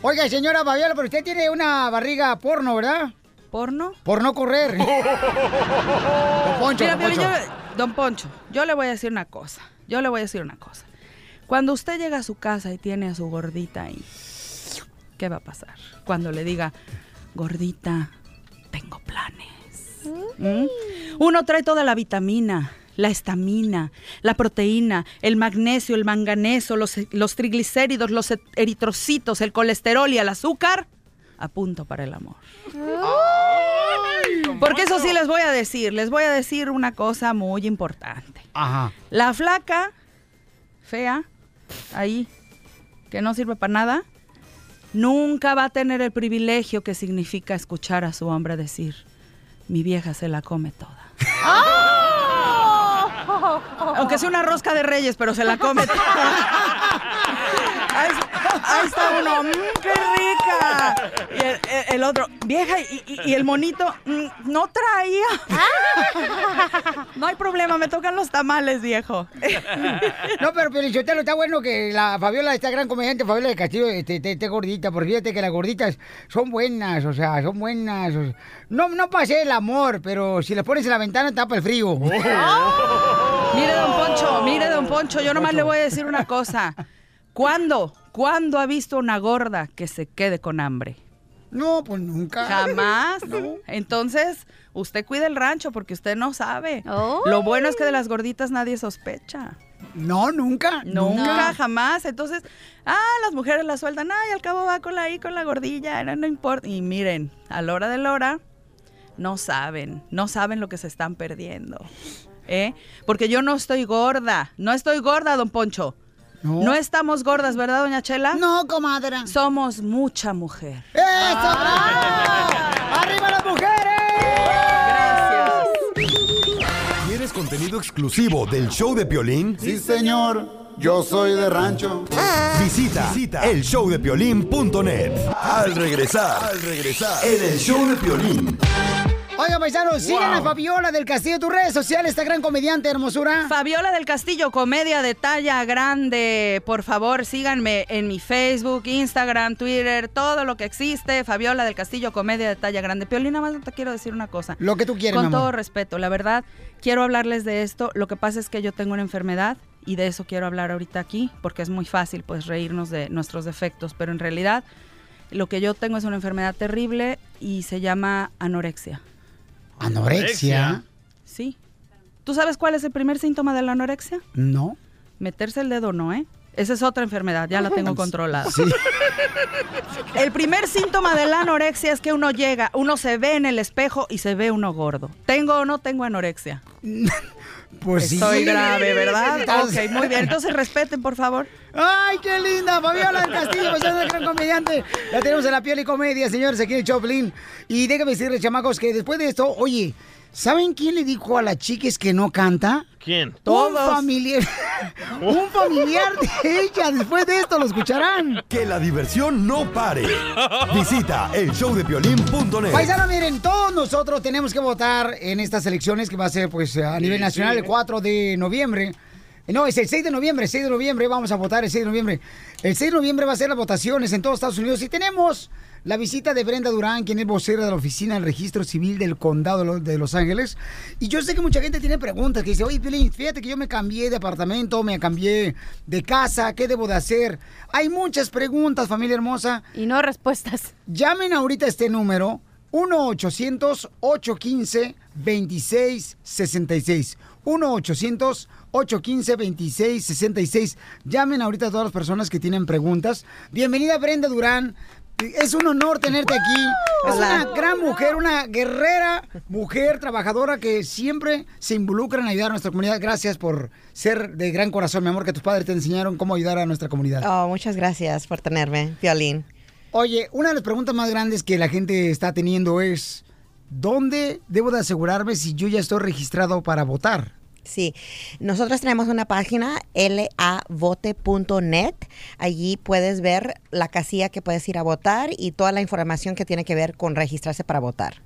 Speaker 1: Oiga, señora Fabiola, pero usted tiene una barriga porno, ¿verdad?
Speaker 30: ¿Porno?
Speaker 1: Por no correr. Don Poncho,
Speaker 30: Mira,
Speaker 1: don
Speaker 30: Piolín,
Speaker 1: Poncho.
Speaker 30: yo- don Poncho, yo le voy a decir una cosa. Yo le voy a decir una cosa. Cuando usted llega a su casa y tiene a su gordita ahí, ¿qué va a pasar? Cuando le diga, gordita, tengo planes. ¿Mm? Uno trae toda la vitamina, la estamina, la proteína, el magnesio, el manganeso, los, los triglicéridos, los e- eritrocitos, el colesterol y el azúcar a punto para el amor. Porque eso sí les voy a decir, les voy a decir una cosa muy importante.
Speaker 1: Ajá.
Speaker 30: La flaca, fea, ahí, que no sirve para nada, nunca va a tener el privilegio que significa escuchar a su hombre decir, mi vieja se la come toda. Aunque sea una rosca de reyes, pero se la come. Ahí, ahí está uno, "Mm, qué rica. Y el, el- el otro, vieja, y, y- y el monito, "Mm, no traía. No hay problema, me tocan los tamales, viejo.
Speaker 1: No, pero Pelichotelo, está bueno que la Fabiola, esta gran comediante, Fabiola de Castillo, esté, esté- esté gordita, porque fíjate que las gorditas son buenas, o sea, son buenas. o sea, no, no pasé el amor, pero si las pones en la ventana, tapa el frío.
Speaker 30: Mire, don Poncho, mire, don Poncho, yo nomás le voy a decir una cosa. ¿Cuándo? ¿Cuándo ha visto una gorda que se quede con hambre?
Speaker 1: No, pues nunca.
Speaker 30: Jamás. Entonces, usted cuida el rancho porque usted no sabe. Lo bueno es que de las gorditas nadie sospecha.
Speaker 1: No, nunca.
Speaker 30: Nunca, jamás. Entonces, ah, las mujeres la sueltan, ay, al cabo va con la ahí, con la gordilla, no, no importa. Y miren, a la hora de la hora, no saben, no saben lo que se están perdiendo. ¿Eh? Porque yo no estoy gorda, no estoy gorda, don Poncho. No. estamos gordas, ¿verdad, doña Chela?
Speaker 1: No, comadre.
Speaker 30: Somos mucha mujer.
Speaker 1: ¡Eso! ¡Arriba las mujeres!
Speaker 6: ¿Quieres contenido exclusivo del show de Piolín?
Speaker 31: Sí, señor. Yo soy de rancho.
Speaker 6: Visita, visita elshowdepiolín.net. Al regresar, al regresar, en el show de Piolín.
Speaker 1: Oiga, paisanos, sigan
Speaker 30: Wow.
Speaker 1: a Fabiola del Castillo, tus redes sociales, esta gran comediante hermosura.
Speaker 30: Fabiola del Castillo, comedia de talla grande. Por favor, síganme en mi Facebook, Instagram, Twitter, todo lo que existe. Fabiola del Castillo, comedia de talla grande. Piolina, más te quiero decir una cosa.
Speaker 1: Lo que tú quieres,
Speaker 30: Con
Speaker 1: mi
Speaker 30: todo respeto, la verdad, quiero hablarles de esto. Lo que pasa es que yo tengo una enfermedad y de eso quiero hablar ahorita aquí, porque es muy fácil, pues, reírnos de nuestros defectos. Pero en realidad, lo que yo tengo es una enfermedad terrible y se llama anorexia.
Speaker 1: ¿Anorexia?
Speaker 30: Sí. ¿Tú sabes cuál es el primer síntoma de la anorexia?
Speaker 1: No.
Speaker 30: Meterse el dedo no, ¿eh? Esa es otra enfermedad, ya la tengo controlada.
Speaker 1: Sí.
Speaker 30: El primer síntoma de la anorexia es que uno llega, uno se ve en el espejo y se ve uno gordo. ¿Tengo o no tengo anorexia?
Speaker 1: Pues sí.
Speaker 30: Estoy grave, ¿verdad?
Speaker 1: Entonces-
Speaker 30: Ok, muy bien. Entonces respeten, por favor.
Speaker 1: ¡Ay, qué linda! Fabiola del Castillo, pues es una gran comediante. La tenemos en la piel y comedia, señores, aquí en el Choplin. Y déjame decirles, chamacos, que después de esto, oye, ¿saben quién le dijo a las chiques que no canta?
Speaker 3: ¿Quién?
Speaker 1: Un familiar, un familiar de ella. Después de esto lo escucharán.
Speaker 6: Que la diversión no pare. Visita elshowdepiolín.net.
Speaker 1: Paisano, miren, todos nosotros tenemos que votar en estas elecciones que va a ser pues a nivel nacional el 4 de noviembre. No, es el 6 de noviembre, el 6 de noviembre vamos a votar el 6 de noviembre. El 6 de noviembre va a ser las votaciones en todos Estados Unidos y tenemos la visita de Brenda Durán, quien es vocera de la Oficina del Registro Civil del Condado de Lo- de Los Ángeles. Y yo sé que mucha gente tiene preguntas, que dice, oye, Piolín, fíjate que yo me cambié de apartamento, me cambié de casa, ¿qué debo de hacer? Hay muchas preguntas, familia hermosa.
Speaker 2: Y no respuestas.
Speaker 1: Llamen ahorita a este número, 1-800-815-2666. 1-800-815-2666. Llamen ahorita a todas las personas que tienen preguntas. Bienvenida Brenda Durán. Es un honor tenerte aquí. Es
Speaker 32: Hola.
Speaker 1: una gran mujer, una guerrera, mujer trabajadora que siempre se involucra en ayudar a nuestra comunidad. Gracias por ser de gran corazón, mi amor, que tus padres te enseñaron cómo ayudar a nuestra comunidad.
Speaker 32: Oh, muchas gracias por tenerme, Violín.
Speaker 1: Oye, una de las preguntas más grandes que la gente está teniendo es, ¿dónde debo de asegurarme si yo ya estoy registrado para votar?
Speaker 32: Sí, nosotros tenemos una página lavote.net. Allí puedes ver la casilla que puedes ir a votar y toda la información que tiene que ver con registrarse para votar.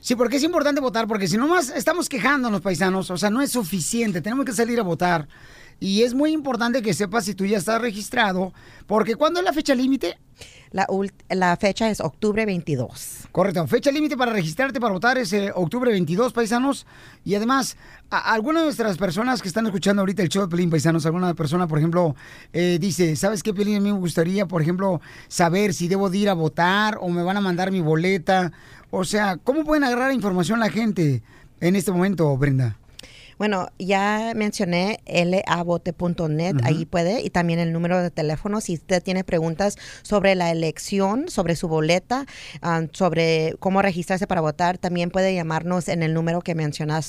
Speaker 1: Sí, porque es importante votar, porque si nomás estamos quejándonos, paisanos, o sea, no es suficiente, tenemos que salir a votar. Y es muy importante que sepas si tú ya estás registrado, porque ¿cuándo es la fecha límite?
Speaker 32: La, la fecha es octubre 22.
Speaker 1: Correcto, fecha límite para registrarte para votar es eh, octubre 22, paisanos. Y además, algunas de nuestras personas que están escuchando ahorita el show de Pelín, paisanos, alguna persona, por ejemplo, eh, dice, ¿sabes qué, Pelín? A mí me gustaría, por ejemplo, saber si debo de ir a votar o me van a mandar mi boleta. O sea, ¿cómo pueden agarrar información la gente en este momento, Brenda?
Speaker 32: Bueno, ya mencioné lavote.net,
Speaker 1: Ujú.
Speaker 32: ahí puede, y también el número de teléfono si usted tiene preguntas sobre la elección, sobre su boleta, ah, sobre cómo registrarse para votar, también puede llamarnos en el número que mencionaste,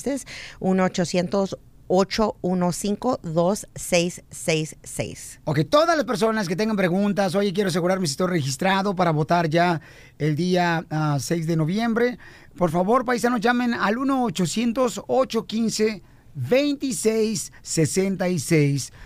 Speaker 32: 1-800-815-2666.
Speaker 1: Ok, todas las personas que tengan preguntas, oye, quiero asegurarme si estoy registrado para votar ya el día ah, 6 de noviembre, por favor, paisanos, llamen al 1-800-815-2666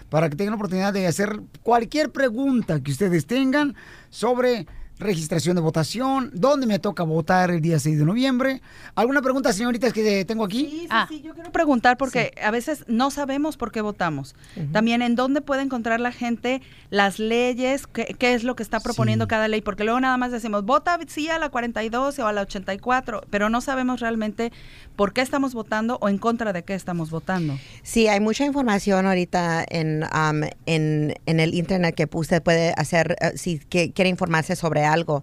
Speaker 1: para que tengan la oportunidad de hacer cualquier pregunta que ustedes tengan sobre registración de votación, dónde me toca votar el día 6 de noviembre. ¿Alguna pregunta, señoritas, que tengo aquí?
Speaker 30: Sí, sí, sí, yo quiero preguntar porque a veces no sabemos por qué votamos. También en dónde puede encontrar la gente las leyes, qué, qué es lo que está proponiendo cada ley, porque luego nada más decimos, vota sí a la 42 o a la 84, pero no sabemos realmente por qué estamos votando o en contra de qué estamos votando.
Speaker 32: Sí, hay mucha información ahorita en, um, en, en el internet que usted puede hacer eh, si que- quiere informarse sobre algo.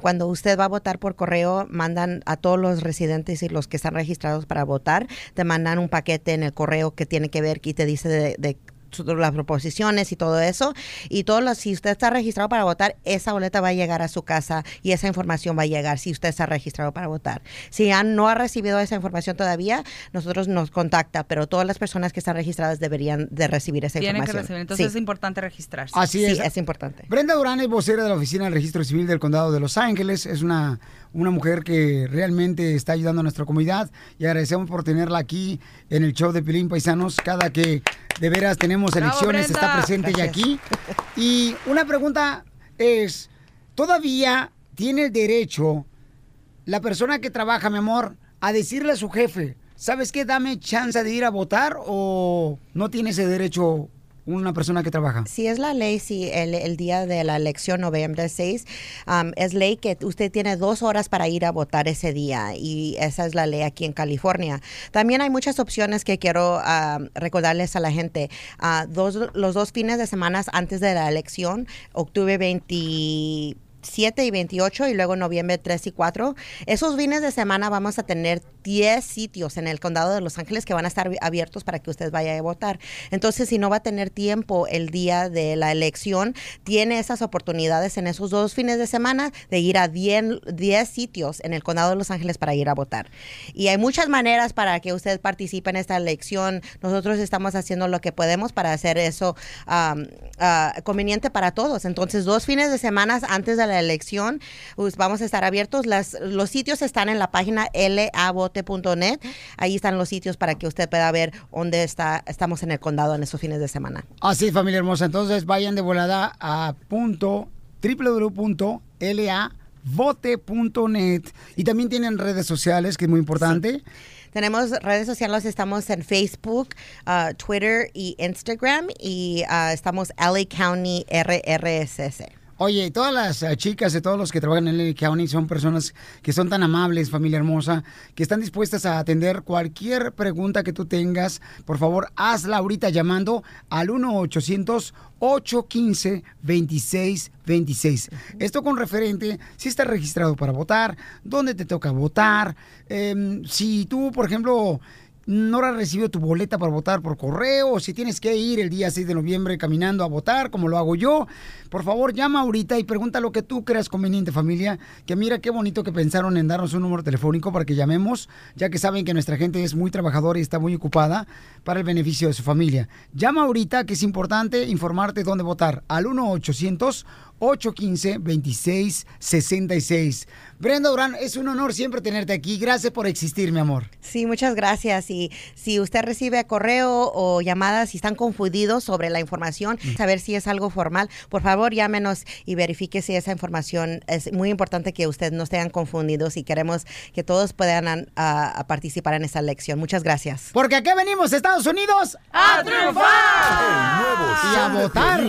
Speaker 32: Cuando usted va a votar por correo, mandan a todos los residentes y los que están registrados para votar, te mandan un paquete en el correo que tiene que ver y te dice de, de las proposiciones y todo eso. Y todo lo, si usted está registrado para votar, esa boleta va a llegar a su casa y esa información va a llegar si usted está registrado para votar. Si ya no ha recibido esa información todavía, nosotros nos contacta, pero todas las personas que están registradas deberían de recibir esa
Speaker 30: Tienen que
Speaker 32: información.
Speaker 30: recibir, entonces
Speaker 32: Sí.
Speaker 30: es importante registrarse.
Speaker 1: Así
Speaker 32: Sí,
Speaker 1: es.
Speaker 32: es importante.
Speaker 1: Brenda Durán es vocera de la Oficina del Registro Civil del Condado de Los Ángeles. Es una, una mujer que realmente está ayudando a nuestra comunidad y agradecemos por tenerla aquí en el show de Pilín Paisanos. Cada que de veras tenemos
Speaker 30: Bravo,
Speaker 1: elecciones está presente ya aquí. Y una pregunta es, ¿todavía tiene el derecho la persona que trabaja, mi amor, a decirle a su jefe, ¿sabes qué? Dame chance de ir a votar o no tiene ese derecho una persona que trabaja?
Speaker 32: Si es la ley, si el, día de la elección, noviembre 6, um, es ley que usted tiene dos horas para ir a votar ese día y esa es la ley aquí en California. También hay muchas opciones que quiero um, recordarles a la gente. Ah, dos, los dos fines de semana antes de la elección, octubre 20 7 y 28 y luego noviembre 3 y 4. Esos fines de semana vamos a tener 10 sitios en el condado de Los Ángeles que van a estar abiertos para que usted vaya a votar. Entonces, si no va a tener tiempo el día de la elección, tiene esas oportunidades en esos dos fines de semana de ir a 10, 10 sitios en el condado de Los Ángeles para ir a votar. Y hay muchas maneras para que usted participe en esta elección. Nosotros estamos haciendo lo que podemos para hacer eso ah, conveniente para todos. Entonces, dos fines de semana antes de la elección pues, vamos a estar abiertos. Las, los sitios están en la página lavote.net. Ahí están los sitios para que usted pueda ver dónde está, estamos en el condado en esos fines de semana.
Speaker 1: Así es, familia hermosa. Entonces vayan de volada a punto www.lavote.net y también tienen redes sociales, que es muy importante.
Speaker 32: Tenemos redes sociales, estamos en Facebook, ah, Twitter y Instagram y ah, estamos LA County RRSS.
Speaker 1: Oye, todas las eh, chicas de todos los que trabajan en LA County son personas que son tan amables, familia hermosa, que están dispuestas a atender cualquier pregunta que tú tengas. Por favor, hazla ahorita llamando al 1-800-815-2626. Esto con referente si estás registrado para votar, dónde te toca votar. em, si tú, por ejemplo, no has recibido tu boleta para votar por correo, o si tienes que ir el día 6 de noviembre caminando a votar, como lo hago yo, por favor llama ahorita y pregunta lo que tú creas conveniente, familia. Que mira qué bonito que pensaron en darnos un número telefónico para que llamemos, ya que saben que nuestra gente es muy trabajadora y está muy ocupada para el beneficio de su familia. Llama ahorita, que es importante informarte dónde votar, al 1-800. 815-2666. Brenda Durán, es un honor siempre tenerte aquí. Gracias por existir, mi amor.
Speaker 32: Sí, muchas gracias. Y si usted recibe correo o llamadas y están confundidos sobre la información, saber si es algo formal, por favor llámenos y verifique si esa información es muy importante que ustedes no estén confundidos y queremos que todos puedan ah, a participar en esta elección. Muchas gracias.
Speaker 1: Porque aquí venimos, Estados Unidos,
Speaker 32: ¡A
Speaker 1: y a votar.